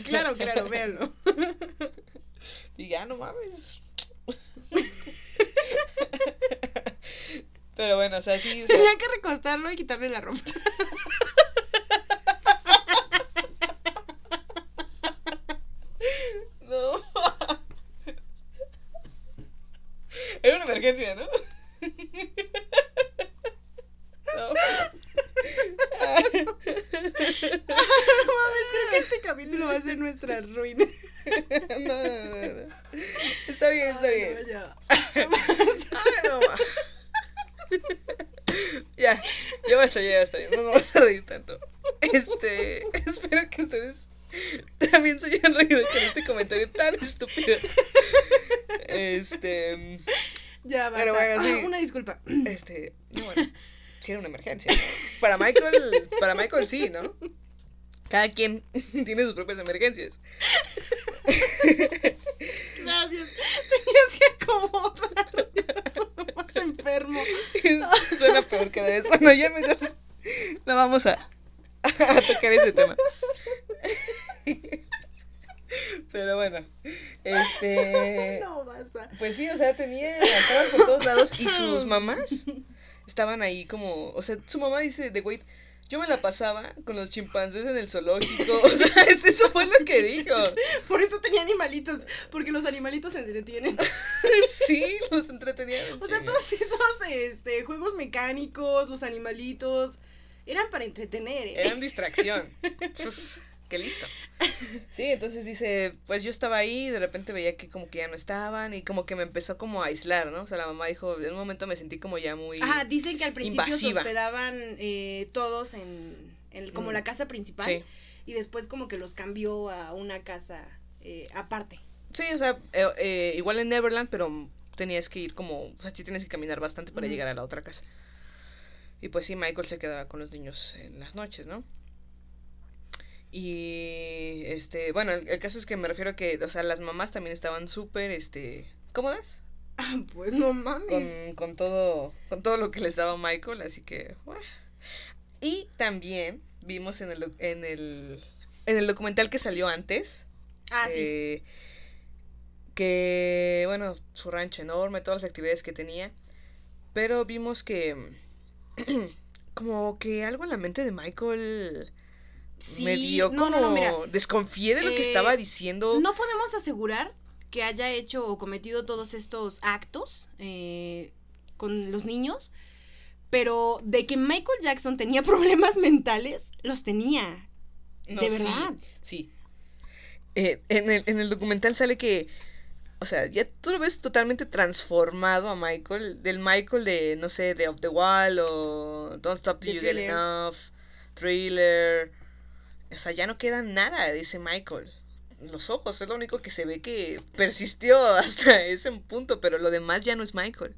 B: Claro, claro, véanlo.
A: Y ya, no mames. Pero bueno, o sea, sí. o sea,
B: Tenía que recostarlo y quitarle la ropa.
A: No. Era una emergencia, ¿no? No.
B: No mames, creo que este capítulo va a ser nuestra ruina.
A: No, no, no, no. Está bien, está bien.
B: No, ya.
A: Ay. Ya, ya basta, ya basta. No nos vamos a reír tanto. Este, espero que ustedes también se hayan reído con este comentario tan estúpido. Este,
B: Ya, basta.
A: Pero bueno, sí.
B: Ah, Una disculpa.
A: este, no, bueno, sí era una emergencia. Para Michael, para Michael sí, ¿no? Cada quien tiene sus propias emergencias.
B: Gracias. Tenías que acomodar. Eso más enfermo.
A: Suena peor cada vez. Bueno, ya mejor no vamos a, a tocar ese tema. Pero bueno, este.
B: No, basta.
A: Pues sí, o sea, tenía camas por todos lados y sus mamás estaban ahí como. O sea, su mamá dice de Wade. Yo me la pasaba con los chimpancés en el zoológico. O sea, es- eso fue lo que dijo.
B: Por eso tenía animalitos. Porque los animalitos se entretienen.
A: Sí, los entretenían. en
B: O sea, todos esos este, juegos mecánicos, los animalitos, eran para entretener. ¿eh?
A: Eran distracción. Uf, qué listo. Sí, entonces dice, pues yo estaba ahí y de repente veía que como que ya no estaban y como que me empezó como a aislar, ¿no? O sea, la mamá dijo, en un momento me sentí como ya muy...
B: Ajá, dicen que al principio se hospedaban eh, todos en, en como
A: Mm.
B: la casa principal
A: Sí.
B: y después como que los cambió a una casa eh, aparte.
A: Sí, o sea, eh, eh, igual en Neverland, pero tenías que ir como, o sea, sí tienes que caminar bastante para llegar a la otra casa. Y pues sí, Michael se quedaba con los niños en las noches, ¿no? Y este, bueno, el, el caso es que me refiero a que, o sea, las mamás también estaban súper, este, cómodas
B: Pues no mames.
A: con, con todo, con todo lo que les daba Michael, así que, bueno. Y también vimos en el, en el, en el documental que salió antes,
B: Ah, sí.
A: eh, que, bueno, su rancho enorme, todas las actividades que tenía. Pero vimos que, como que algo en la mente de Michael
B: Sí,
A: me dio como,
B: no, no, mira.
A: desconfié de lo que
B: Eh,
A: estaba diciendo.
B: No podemos asegurar que haya hecho o cometido todos estos actos eh, con los niños, pero de que Michael Jackson tenía problemas mentales, los tenía. De
A: sí,
B: verdad.
A: Sí. Eh, en, el, en el documental sale que, o sea, ya tú lo ves totalmente transformado a Michael, del Michael de, no sé, de Off the Wall o Don't Stop Till You Get. Enough, Thriller. O sea, ya no queda nada ese Michael. Los ojos es lo único que se ve que persistió hasta ese punto, pero lo demás ya no es Michael.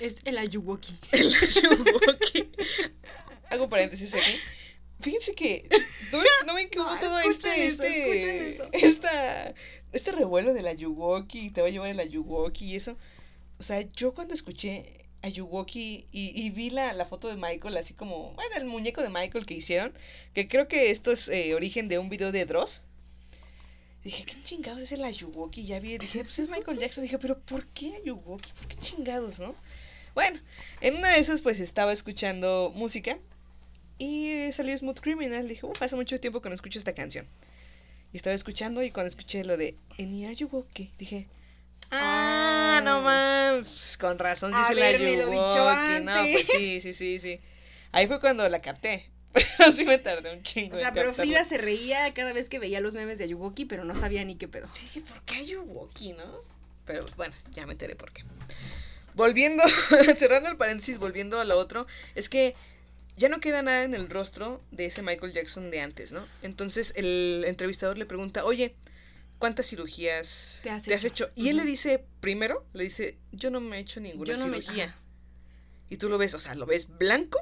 B: Es el Ayuwoki.
A: El Ayuwoki. Hago paréntesis aquí. Fíjense que. ¿No ven, no
B: No,
A: hubo todo
B: escuchen
A: este.
B: eso,
A: este
B: eso.
A: Esta, este revuelo del Ayuwoki, te va a llevar el Ayuwoki y eso. O sea, yo cuando escuché Ayuwoki y, y vi la, la foto de Michael, así como. Bueno, el muñeco de Michael que hicieron, que creo que esto es eh, origen de un video de Dross. Dije, ¿qué chingados es el Ayuwoki? Ya vi, dije, pues es Michael Jackson. Dije, pero ¿por qué Ayuwoki? ¿Por qué chingados, no? Bueno, en una de esas pues estaba escuchando música y salió Smooth Criminal. Dije, uff, hace mucho tiempo que no escucho esta canción. Y estaba escuchando y cuando escuché lo de Any Are You dije, ah, no mames, con razón sí se la
B: Habérmelo dicho
A: No, pues
B: antes.
A: sí, sí, sí, sí. Ahí fue cuando la capté. Pero sí me tardé un chingo.
B: O sea, pero. Frida se reía cada vez que veía los memes de Ayuwoki, pero no sabía ni qué pedo.
A: Sí, ¿por qué Ayuwoki, no? Pero bueno, ya me enteré por qué. Volviendo, cerrando el paréntesis, volviendo a lo otro, es que ya no queda nada en el rostro de ese Michael Jackson de antes, ¿no? Entonces el entrevistador le pregunta, oye, ¿cuántas cirugías
B: Te has
A: hecho?
B: hecho.
A: Y él le dice, primero, le dice, yo no me he hecho ninguna
B: Yo no me-
A: cirugía.
B: ajá.
A: Y tú lo ves, o sea, lo ves blanco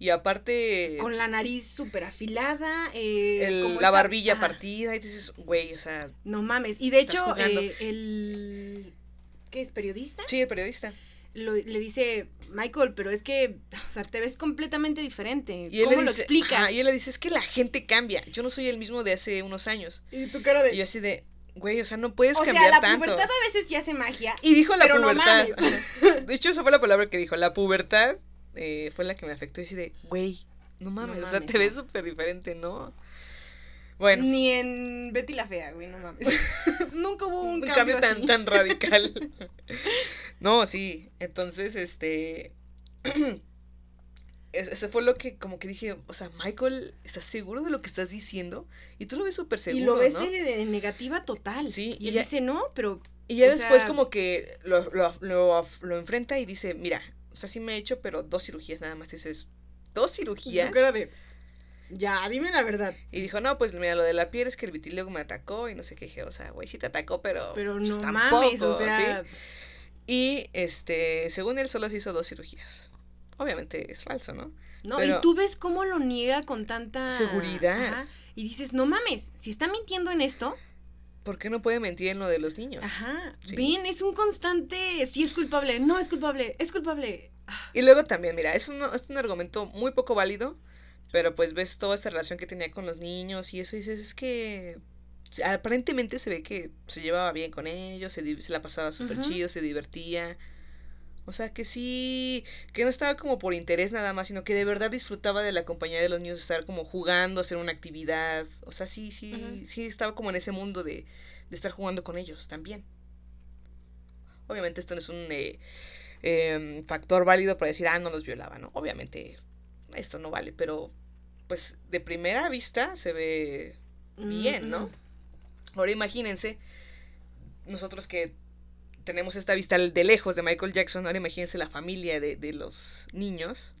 A: y aparte
B: Con la nariz súper afilada. eh,
A: el-
B: como
A: la
B: esta-
A: barbilla partida y dices, güey, o sea,
B: No mames. Y de hecho, eh, el. ¿Qué es? ¿Periodista?
A: sí, el periodista.
B: Lo- le dice, Michael, pero es que, o sea, te ves completamente diferente.
A: Y él
B: ¿Cómo
A: le
B: lo explicas?
A: ajá, y él le dice, es que la gente cambia. Yo no soy el mismo de hace unos años.
B: Y tu cara de.
A: Y yo así de, güey, o sea, no puedes
B: o sea,
A: cambiar
B: la
A: tanto.
B: pubertad a veces ya hace magia.
A: Y dijo la
B: pero no
A: pubertad.
B: mames.
A: de hecho, esa fue la palabra que dijo. La pubertad eh, fue la que me afectó. Y así de, güey, no mames, o sea,
B: mames,
A: te ves
B: no.
A: súper diferente, ¿no? Bueno,
B: Ni en Betty la Fea, güey, no mames. Nunca hubo un,
A: un
B: cambio,
A: cambio tan,
B: así.
A: tan radical. no, sí, entonces, este... es- Eso fue lo que como que dije, o sea, Michael, ¿estás seguro de lo que estás diciendo? Y tú lo ves súper seguro,
B: y lo ves
A: ¿no?
B: de negativa total.
A: Sí,
B: Y
A: y
B: él
A: ya-
B: dice, no, pero
A: Y ya después
B: sea-
A: como que lo, lo, lo, lo enfrenta y dice, mira, o sea, sí me he hecho, pero dos cirugías nada más. Dices, ¿dos cirugías?
B: cara de. Ya, dime la verdad.
A: Y dijo, no, pues mira, lo de la piel es que el vitiligo me atacó y no sé qué dije, o sea, güey, sí te atacó, pero...
B: Pero
A: pues,
B: no
A: tampoco,
B: mames, o sea.
A: ¿sí? Y, este, según él, solo se hizo dos cirugías. Obviamente es falso, ¿no?
B: No,
A: Pero-
B: y tú ves cómo lo niega con tanta
A: Seguridad.
B: Ajá, y dices, no mames, si está mintiendo en esto,
A: ¿Por qué no puede mentir en lo de los niños?
B: ajá,
A: Sí.
B: ven, es un constante, sí es culpable, no es culpable, es culpable. Ah,
A: Y luego también, mira, es un, es un argumento muy poco válido, pero pues ves toda esta relación que tenía con los niños y eso y dices, es que aparentemente se ve que se llevaba bien con ellos, se, la pasaba súper chido, se divertía. O sea, que sí, que no estaba como por interés nada más, sino que de verdad disfrutaba de la compañía de los niños, estar como jugando, hacer una actividad. O sea, sí, sí, sí estaba como en ese mundo de, de estar jugando con ellos también. Obviamente esto no es un eh, em, factor válido para decir, ah, no los violaba, ¿no? Obviamente esto no vale, pero pues de primera vista se ve bien, ¿no? Ahora imagínense, nosotros que tenemos esta vista de lejos de Michael Jackson, ahora imagínense la familia de, de los niños,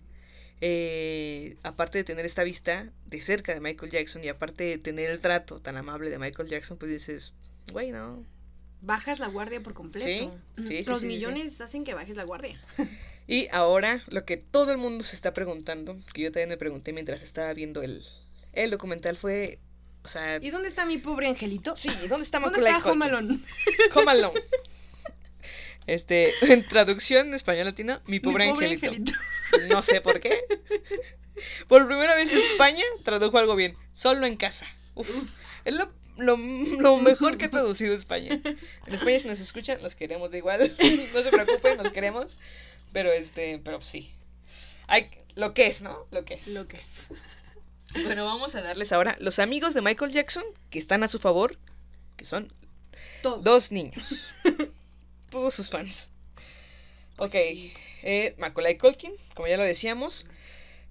A: eh, aparte de tener esta vista de cerca de Michael Jackson y aparte de tener el trato tan amable de Michael Jackson, pues dices, güey, no.
B: Bajas la guardia por completo.
A: Sí, sí, sí,
B: Los
A: sí.
B: millones hacen que bajes la guardia.
A: Y ahora lo que todo el mundo se está preguntando, que yo también me pregunté mientras estaba viendo el, el documental, fue, o sea,
B: ¿Y dónde está mi pobre angelito?
A: sí, ¿dónde está
B: ¿Dónde
A: Macaulay
B: está Home
A: Culkin?
B: Alone?
A: Home Alone. Este, en traducción en español latino, mi
B: Mi
A: pobre, angelito.
B: angelito.
A: No sé por qué. Por primera vez España tradujo algo bien. Solo en casa. Uf, es lo, lo- lo mejor que ha traducido España. En España si nos escuchan, los queremos de igual. No se preocupen, los queremos. Pero este, pero sí. Hay, lo que es, ¿no? Lo que es.
B: Lo que es.
A: Bueno, vamos a darles ahora los amigos de Michael Jackson que están a su favor, que son dos niños. Todos sus fans. Ok, eh, Macaulay Culkin, como ya lo decíamos.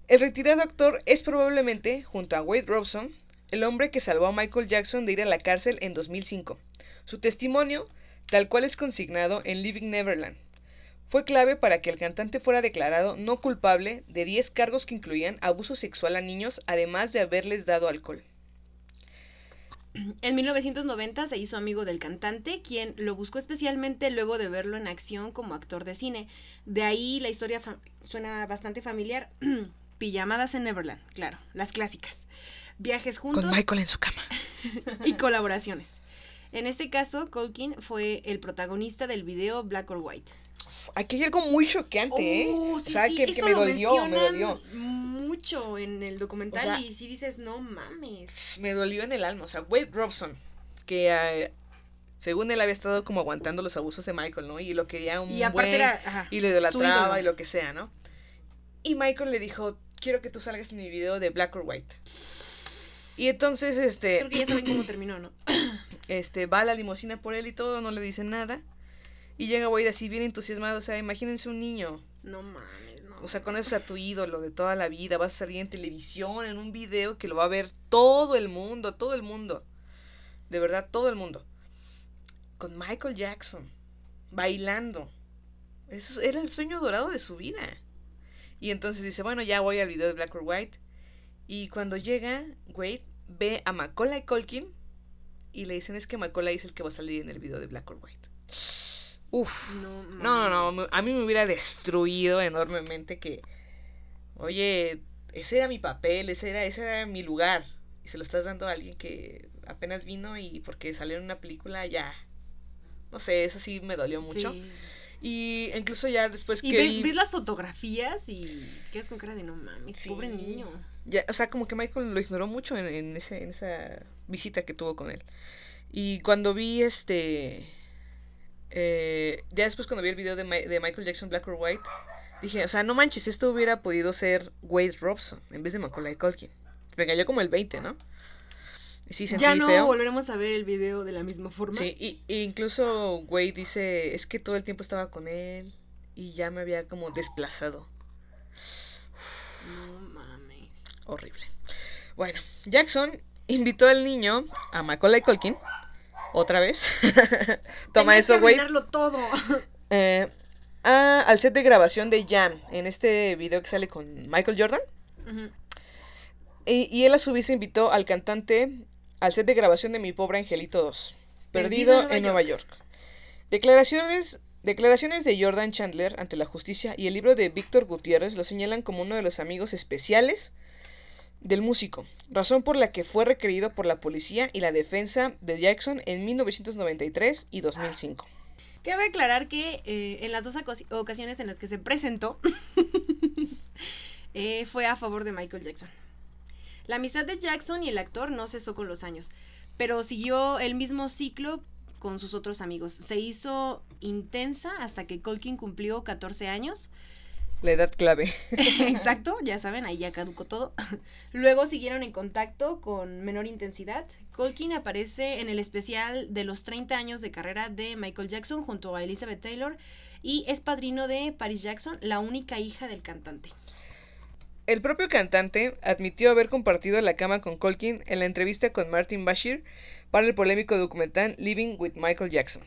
A: El retirado actor es probablemente, junto a Wade Robson, el hombre que salvó a Michael Jackson de ir a la cárcel en 2005. Su testimonio, tal cual es consignado en Living Neverland, fue clave para que el cantante fuera declarado no culpable de 10 cargos que incluían abuso sexual a niños, además de haberles dado alcohol.
B: En 1990 se hizo amigo del cantante, quien lo buscó especialmente luego de verlo en acción como actor de cine. De ahí la historia suena bastante familiar. Pijamadas en Neverland, claro, las clásicas. Viajes juntos
A: Con Michael en su cama.
B: y colaboraciones. En este caso, Colkin fue el protagonista del video Black or White.
A: Aquí hay algo muy choqueante, ¿eh?
B: Oh,
A: o
B: sí,
A: sea,
B: sí,
A: que, que me dolió, me dolió.
B: Mucho en el documental
A: O sea-
B: y si dices, no mames.
A: Me dolió en el alma. O sea, Wade Robson, que eh, según él había estado como aguantando los abusos de Michael, ¿no? Y lo quería un
B: Y aparte
A: buen-
B: era. ajá,
A: Y lo idolatraba y lo que sea, ¿no? Y Michael le dijo, quiero que tú salgas en mi video de Black or White. Y entonces, este,
B: Creo que ya saben cómo terminó, ¿no?
A: este, va a la limusina por él y todo, no le dicen nada. Y llega Wade así bien entusiasmado, o sea, imagínense un niño,
B: No mames, no.
A: o sea, conoces a tu ídolo de toda la vida, vas a salir en televisión, en un video que lo va a ver todo el mundo, todo el mundo. De verdad, todo el mundo. Con Michael Jackson, bailando. Eso era el sueño dorado de su vida. Y entonces dice, bueno, ya voy al video de Black or White. Y cuando llega, Wade ve a Macaulay Culkin y le dicen, es que Macaulay es el que va a salir en el video de Black or White. Uf.
B: No,
A: No, no, a mí me hubiera destruido enormemente que, oye, ese era mi papel, ese era, ese era mi lugar, y se lo estás dando a alguien que apenas vino y porque salió en una película ya, no sé, eso sí me dolió mucho.
B: Sí.
A: Y incluso ya después
B: Y
A: que
B: ves,
A: vi-
B: ves las fotografías y te quedas con cara de no mames,
A: Sí.
B: pobre niño.
A: ya, o sea, como que Michael lo ignoró mucho en, en ese, en esa visita que tuvo con él. Y cuando vi este, eh, ya después cuando vi el video de, Mi- de Michael Jackson Black or White, dije, o sea, no manches, esto hubiera podido ser Wade Robson en vez de Macaulay Culkin. Me cayó como el 20, ¿no? Sí, sentí
B: Ya no
A: feo.
B: volveremos a ver el video de la misma forma.
A: Sí, y, y incluso Wade dice, es que todo el tiempo estaba con él y ya me había como desplazado.
B: No mames.
A: Horrible. Bueno, Jackson invitó al niño, a Macaulay Culkin, otra vez. Toma eso, güey.
B: todo.
A: eh, a- al set de grabación de Jam, en este video que sale con Michael Jordan. Y él a su vez invitó al cantante al set de grabación de Mi Pobre Angelito 2, Perdido, en Nueva York. Declaraciones, declaraciones de Jordan Chandler ante la justicia y el libro de Víctor Gutiérrez lo señalan como uno de los amigos especiales del músico, razón por la que fue requerido por la policía y la defensa de Jackson en 1993 y 2005.
B: Cabe aclarar que eh, en las dos ocasi- ocasiones en las que se presentó eh, fue a favor de Michael Jackson. La amistad de Jackson y el actor no cesó con los años, pero siguió el mismo ciclo con sus otros amigos. Se hizo intensa hasta que Colkin cumplió 14 años.
A: La edad clave.
B: Exacto, ya saben, ahí ya caducó todo. Luego siguieron en contacto con menor intensidad. Colkin aparece en el especial de los 30 años de carrera de Michael Jackson junto a Elizabeth Taylor y es padrino de Paris Jackson, la única hija del cantante.
A: El propio cantante admitió haber compartido la cama con Colkin en la entrevista con Martin Bashir para el polémico documental Living with Michael Jackson.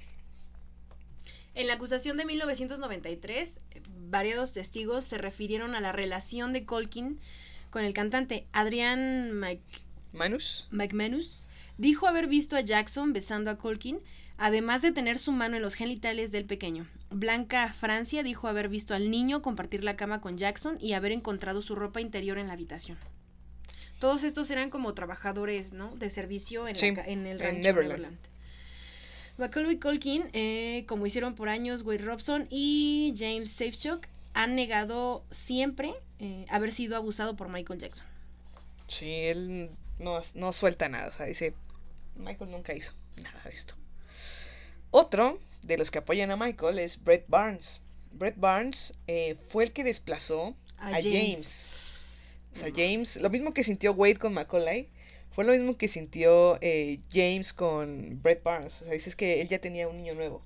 B: En la acusación de 1993, varios testigos se refirieron a la relación de Colkin con el cantante Adrian Mc-
A: Manus,
B: McManus dijo haber visto a Jackson besando a Colkin, además de tener su mano en los genitales del pequeño. Blanca Francia dijo haber visto al niño compartir la cama con Jackson y haber encontrado su ropa interior en la habitación. Todos estos eran como trabajadores, ¿no? De servicio en, la
A: Sí,
B: ca- en el
A: en
B: rancho
A: Neverland.
B: Neverland. Macaulay Culkin, eh, como hicieron por años Wade Robson y James Safechuck, han negado siempre eh, haber sido abusado por Michael Jackson.
A: Sí, él no, no suelta nada. O sea, dice, Michael nunca hizo nada de esto. Otro de los que apoyan a Michael es Brett Barnes. Brett Barnes eh, fue el que desplazó
B: A
A: a,
B: James.
A: James. O sea, James, lo mismo que sintió Wade con Macaulay, fue lo mismo que sintió eh, James con Brett Barnes. O sea, dices que él ya tenía un niño nuevo.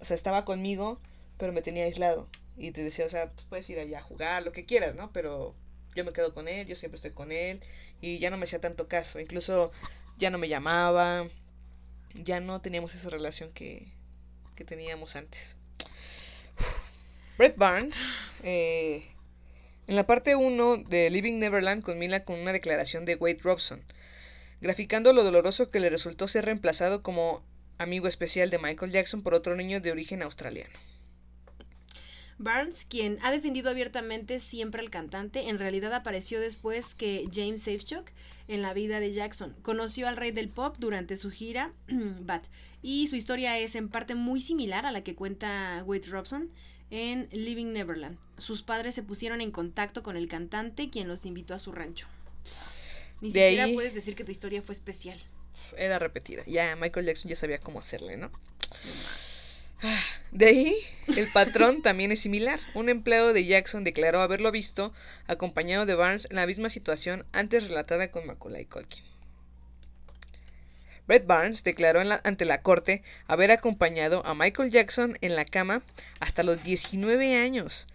A: O sea, estaba conmigo, pero me tenía aislado. Y te decía, o sea, pues puedes ir allá a jugar, lo que quieras, ¿no? Pero yo me quedo con él, yo siempre estoy con él. Y ya no me hacía tanto caso. Incluso ya no me llamaba. Ya no teníamos esa relación que, que teníamos antes. Brett Barnes, eh, en la parte 1 de Living Neverland culmina con una declaración de Wade Robson, graficando lo doloroso que le resultó ser reemplazado como amigo especial de Michael Jackson por otro niño de origen australiano.
B: Barnes, quien ha defendido abiertamente siempre al cantante, en realidad apareció después que James Safechuck en la vida de Jackson. Conoció al rey del pop durante su gira Bat y su historia es en parte muy similar a la que cuenta Wade Robson en Living Neverland. Sus padres se pusieron en contacto con el cantante, quien los invitó a su rancho. Ni
A: De
B: siquiera
A: ahí-
B: puedes decir que tu historia fue especial.
A: Era repetida. Ya Michael Jackson ya sabía cómo hacerle, ¿no? De ahí, el patrón también es similar. Un empleado de Jackson declaró haberlo visto acompañado de Barnes en la misma situación antes relatada con Macaulay Culkin. Brett Barnes declaró la- ante la corte haber acompañado a Michael Jackson en la cama hasta los 19 años,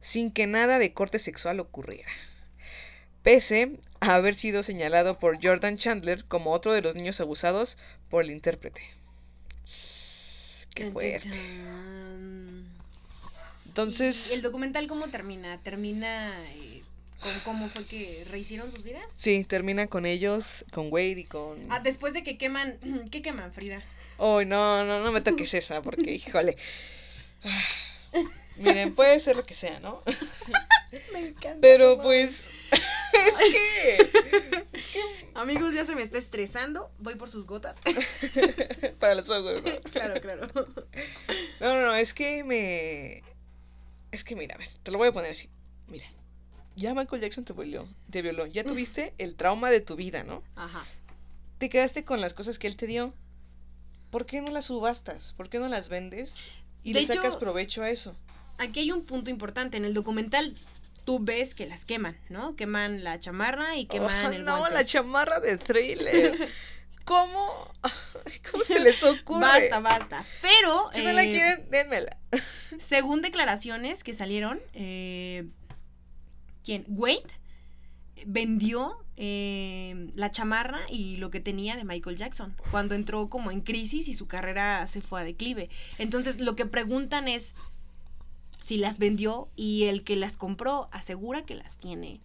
A: sin que nada de corte sexual ocurriera. Pese a haber sido señalado por Jordan Chandler como otro de los niños abusados por el intérprete. Qué fuerte. Entonces,
B: ¿Y ¿El documental cómo termina? ¿Termina eh, con cómo fue que rehicieron sus vidas?
A: sí, termina con ellos, con Wade y con...
B: Ah, después de que queman, ¿qué queman, Frida?
A: Ay, no, no, no me toques esa, porque, híjole. Ah, Miren, puede ser lo que sea, ¿no?
B: Me encanta.
A: Pero pues... es que...
B: Amigos, ya se me está estresando. Voy por sus gotas.
A: Para los ojos, ¿no?
B: claro, claro.
A: No, no, no, es que me... Es que mira, a ver, te lo voy a poner así. Mira, ya Michael Jackson te violó, te violó. Ya tuviste el trauma de tu vida, ¿no?
B: Ajá.
A: Te quedaste con las cosas que él te dio. ¿Por qué no las subastas? ¿Por qué no las vendes? Y
B: De
A: le
B: hecho-
A: sacas provecho a eso.
B: Aquí hay un punto importante. En el documental tú ves que las queman, ¿no? Queman la chamarra y queman
A: Oh,
B: el
A: no,
B: guante.
A: la chamarra de thriller. ¿Cómo? ¿Cómo se les ocurre?
B: Basta, basta. Pero,
A: Si no la
B: eh,
A: quieren, dénmela.
B: según declaraciones que salieron, eh, ¿quién? Wade vendió eh, la chamarra y lo que tenía de Michael Jackson cuando entró como en crisis y su carrera se fue a declive. Entonces, lo que preguntan es si las vendió y el que las compró asegura que las tiene.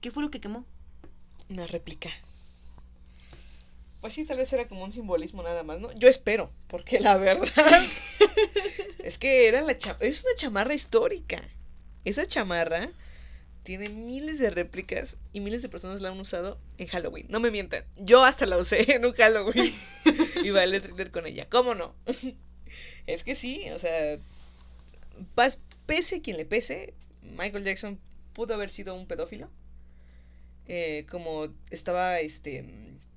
B: ¿Qué fue lo que quemó?
A: Una réplica. Pues sí, tal vez era como un simbolismo nada más, ¿no? Yo espero, porque la verdad es que era la cha- es una chamarra histórica. Esa chamarra tiene miles de réplicas y miles de personas la han usado en Halloween. No me mientan, yo hasta la usé en un Halloween y bailé thriller con ella. ¿Cómo no? es que sí, o sea, pese a quien le pese, Michael Jackson pudo haber sido un pedófilo eh, como estaba este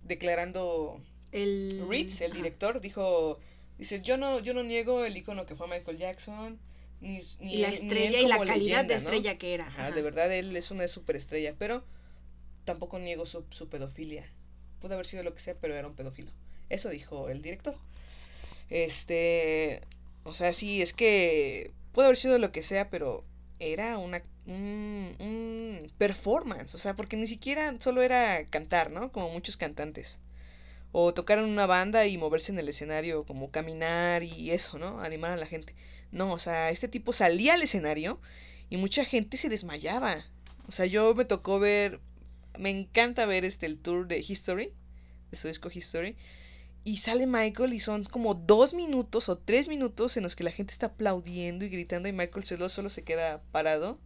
A: declarando
B: El
A: Ritz, el director, dijo, dice, yo no, yo no niego el icono que fue Michael Jackson, ni, ni
B: Y la estrella y la calidad de estrella que era.
A: Ajá,
B: Ajá.
A: de verdad él es una superestrella, pero tampoco niego su, su pedofilia. Pudo haber sido lo que sea, pero era un pedófilo. Eso dijo el director. Este, o sea, sí, es que pudo haber sido lo que sea, pero era una un, un performance, o sea, porque ni siquiera solo era cantar, ¿no? Como muchos cantantes. O tocar en una banda y moverse en el escenario, como caminar y eso, ¿no? Animar a la gente. No, o sea, este tipo salía al escenario y mucha gente se desmayaba. O sea, yo me tocó ver, me encanta ver este el tour de History, de su disco History. Y sale Michael y son como dos minutos o tres minutos en los que la gente está aplaudiendo y gritando y Michael solo, solo se queda parado.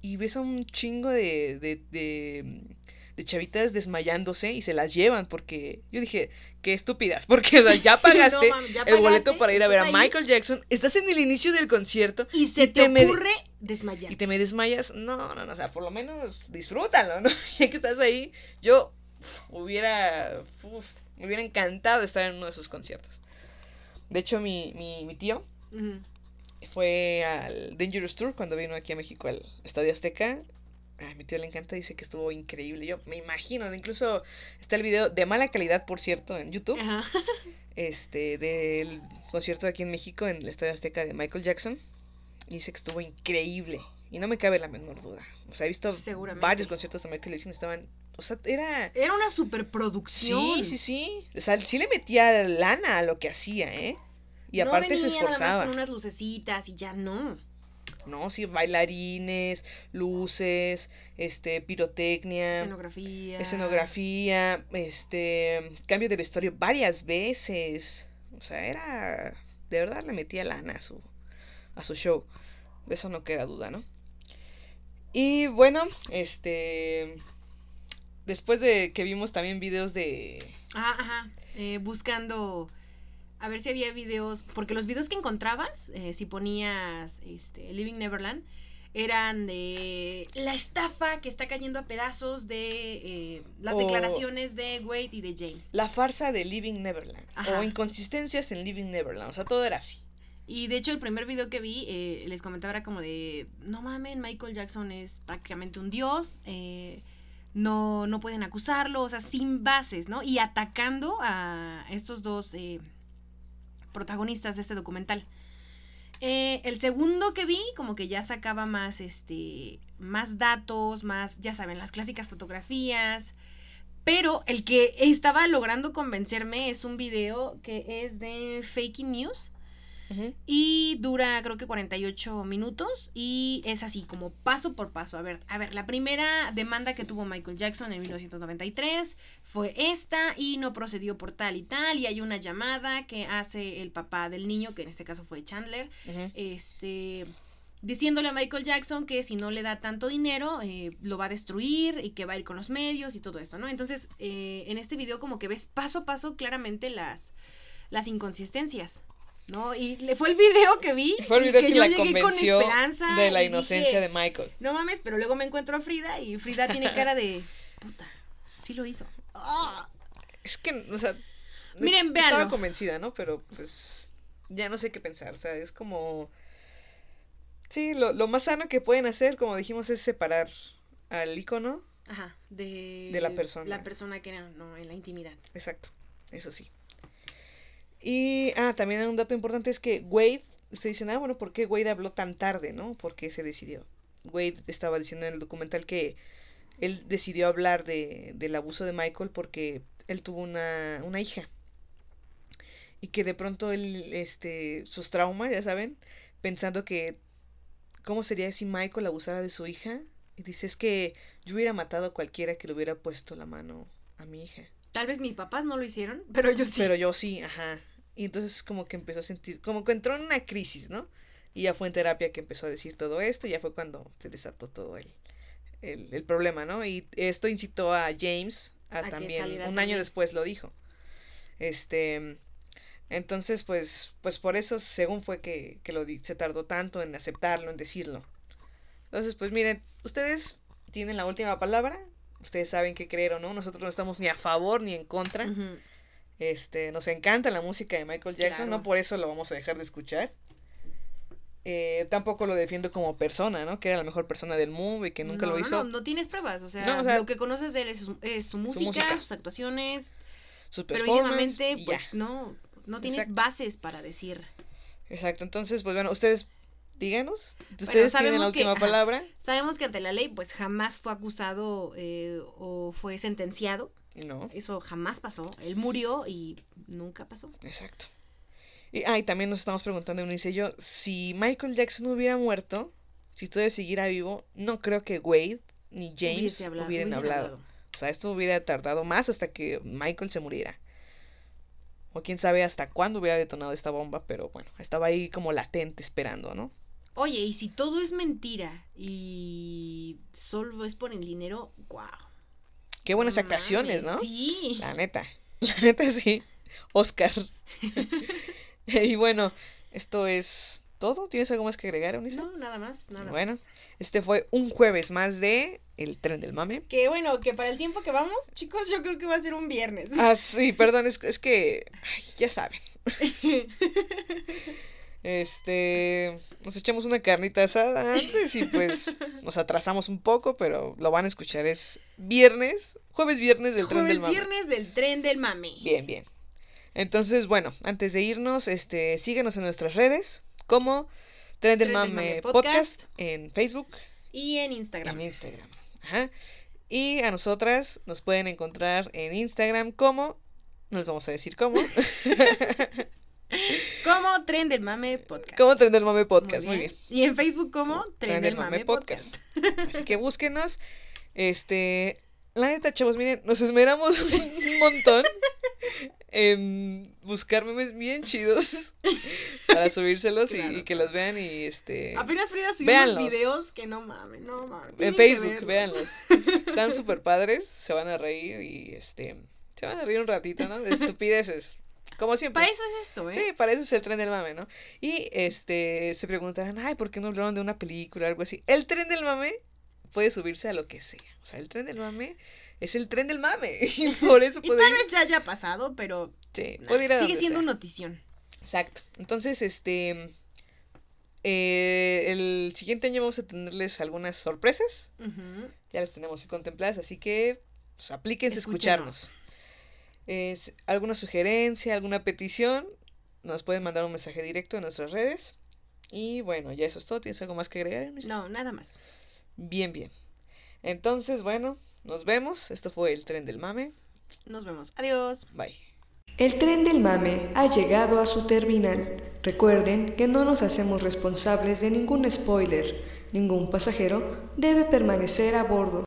A: Y ves a un chingo de, de, de, de chavitas desmayándose y se las llevan porque yo dije, qué estúpidas, porque o sea, ya pagaste
B: No, mames, ya
A: el boleto para ir a ver a
B: ahí.
A: Michael Jackson, estás en el inicio del concierto
B: Y se
A: Y
B: te,
A: te me-
B: ocurre desmayar.
A: y te me desmayas, no, no, no, o sea, por lo menos disfrútalo, ¿no? Ya que estás ahí, yo uf, hubiera, uf, me hubiera encantado estar en uno de sus conciertos. De hecho, mi, mi, mi tío fue al Dangerous Tour cuando vino aquí a México al Estadio Azteca. A mi tío le encanta, dice que estuvo increíble. Yo me imagino, incluso está el video de mala calidad, por cierto, en YouTube,
B: Ajá.
A: este, del concierto aquí en México en el Estadio Azteca de Michael Jackson. Dice que estuvo increíble. Y no me cabe la menor duda. O sea, he visto varios conciertos de Michael Jackson, estaban, o sea, era...
B: Era una superproducción.
A: Sí, sí, sí. O sea, sí le metía lana a lo que hacía, ¿eh? Y
B: No
A: aparte se
B: venía nada más
A: esforzaba.
B: con unas lucecitas y ya no.
A: No, sí, bailarines, luces, este, pirotecnia,
B: Escenografía.
A: escenografía, este, cambio de vestuario varias veces. O sea, era, de verdad le metía lana a su, a su show. De eso no queda duda, ¿no? Y bueno, este, después de que vimos también videos de,
B: Ajá, ajá. Eh, buscando a ver si había videos, porque los videos que encontrabas, eh, si ponías este, Living Neverland, eran de la estafa que está cayendo a pedazos de eh, las
A: O-
B: declaraciones de Wade y de James.
A: la farsa de Living Neverland,
B: Ajá.
A: o inconsistencias en Living Neverland, o sea, todo era así.
B: Y de hecho el primer video que vi, eh, les comentaba era como de, no mamen, Michael Jackson es prácticamente un dios, eh, no, no pueden acusarlo, o sea, sin bases, ¿no? Y atacando a estos dos eh, protagonistas de este documental. Eh, el segundo que vi, como que ya sacaba más, este, más datos, más, ya saben, las clásicas fotografías. Pero el que estaba logrando convencerme es un video que es de Fake News. Y dura creo que 48 minutos y es así como paso por paso. A ver, a ver, la primera demanda que tuvo Michael Jackson en 1993 fue esta y no procedió por tal y tal y hay una llamada que hace el papá del niño, que en este caso fue Chandler, este diciéndole a Michael Jackson que si no le da tanto dinero eh, lo va a destruir y que va a ir con los medios y todo esto, ¿no? Entonces eh, en este video como que ves paso a paso claramente las, las inconsistencias. ¿No? Y le fue el video que vi.
A: Fue el video que,
B: yo
A: la
B: llegué con
A: convenció
B: esperanza
A: de la inocencia
B: dije,
A: de Michael.
B: No mames, pero luego me encuentro a Frida y Frida tiene cara de. Puta, sí lo hizo. Ah.
A: Es que, o sea,
B: Miren,
A: es- estaba convencida, ¿no? Pero pues ya no sé qué pensar. O sea, es como. Sí, lo, lo más sano que pueden hacer, como dijimos, es separar al icono.
B: Ajá, de.
A: De la persona.
B: La persona que era, no, en la intimidad.
A: Exacto, eso sí. Y, ah, también un dato importante es que Wade, ustedes dicen, ah, bueno, ¿por qué Wade habló tan tarde, no? ¿Por qué se decidió? Wade estaba diciendo en el documental que él decidió hablar de, del abuso de Michael porque él tuvo una, una hija. Y que de pronto él, este, sus traumas, ya saben, pensando que, ¿cómo sería si Michael abusara de su hija? Y dice, es que yo hubiera matado a cualquiera que le hubiera puesto la mano a mi hija.
B: Tal vez mis papás no lo hicieron, pero yo sí.
A: Pero yo sí, ajá. Y entonces como que empezó a sentir, como que entró en una crisis, ¿no? Y ya fue en terapia que empezó a decir todo esto, y ya fue cuando se desató todo el, el, el problema, ¿no? Y esto incitó a James a, también, un año después lo dijo. Este, entonces pues, pues por eso según fue que, que lo se tardó tanto en aceptarlo, en decirlo. Entonces pues miren, ustedes tienen la última palabra, ustedes saben qué creer o no, nosotros no estamos ni a favor ni en contra.
B: Ujú.
A: Este, nos encanta la música de Michael Jackson,
B: Claro.
A: no por eso lo vamos a dejar de escuchar. Eh, tampoco lo defiendo como persona, ¿no? Que era la mejor persona del mundo y que nunca
B: no,
A: lo hizo.
B: No, no tienes pruebas. O sea,
A: No, o sea,
B: lo que conoces de él es su, es su música,
A: música.
B: sus actuaciones.
A: Sus
B: Pero
A: performances
B: mínimamente,
A: ya.
B: pues no, no tienes
A: Exacto.
B: bases para decir.
A: Exacto, entonces, pues bueno, ustedes díganos, ustedes tienen la
B: que-
A: última
B: ajá.
A: palabra.
B: Sabemos que ante la ley, pues jamás fue acusado eh, o fue sentenciado.
A: No,
B: Eso jamás pasó. Él murió y nunca pasó.
A: exacto. Y, ah, y también nos estamos preguntando, Eunice y yo, si Michael Jackson hubiera muerto, si todavía siguiera vivo, no creo que Wade ni James hubieran hablado. O sea, esto hubiera tardado más hasta que Michael se muriera. O quién sabe hasta cuándo hubiera detonado esta bomba, pero bueno, estaba ahí como latente esperando, ¿no?
B: Oye, y si todo es mentira y solo es por el dinero, wow.
A: Qué buenas actuaciones, ¿no?
B: Sí.
A: La neta, la neta sí. Oscar. y bueno, esto es todo. ¿Tienes algo más que agregar, Eunice?
B: No, nada más, nada
A: Bueno.
B: más.
A: Este fue un jueves más de El Tren del Mame.
B: Que bueno, que para el tiempo que vamos, chicos, yo creo que va a ser un viernes.
A: Ah, sí, perdón, es, es que ay, ya saben. Este, nos echamos una carnita asada antes y pues nos atrasamos un poco, pero lo van a escuchar es viernes, jueves viernes del Tren del
B: Jueves,
A: Mame.
B: viernes del tren del mame.
A: Bien, bien. Entonces, bueno, antes de irnos, este, síguenos en nuestras redes como Tren del
B: Tren del
A: Mame
B: Mame
A: Podcast.
B: Podcast.
A: en Facebook,
B: Y en Instagram.
A: en Instagram. Ajá. Y a nosotras nos pueden encontrar en Instagram como, no les vamos a decir cómo,
B: Como Tren del Mame Podcast.
A: como Tren del Mame Podcast. Muy bien.
B: Y en Facebook como Tren, del Mame, Podcast.
A: Así que búsquenos. Este, la neta, chavos, miren, nos esmeramos un montón en buscar memes bien chidos para subírselos y- que los vean y este
B: Apenas Frida subió unos videos que no mames, no mames.
A: en Facebook, véanlos. Están súper padres, se van a reír y este se van a reír un ratito, ¿no? De estupideces. Como siempre.
B: Para eso es esto, ¿eh?
A: Sí, para eso es el tren del mame, ¿no? Y este se preguntarán, ay, ¿por qué no hablaron de una película o algo así? El tren del mame puede subirse a lo que sea. O sea, el tren del mame es el tren del mame. Y por eso
B: Y
A: puede
B: tal
A: ir.
B: vez ya haya pasado, pero
A: sí,
B: nah,
A: puede ir a
B: sigue siendo
A: sea.
B: una notición.
A: Exacto. Entonces, este. eh, el siguiente año vamos a tenerles algunas sorpresas. Ya las tenemos contempladas, así que pues, aplíquense a escucharnos. Es, ¿Alguna sugerencia, alguna petición? Nos pueden mandar un mensaje directo en nuestras redes. Y bueno, ya eso es todo. ¿Tienes algo más que agregar?
B: No, nada más.
A: Bien, bien. Entonces, bueno, nos vemos. Esto fue el tren del mame.
B: Nos vemos. Adiós.
A: Bye.
C: El tren del mame ha llegado a su terminal. Recuerden que no nos hacemos responsables de ningún spoiler. Ningún pasajero debe permanecer a bordo.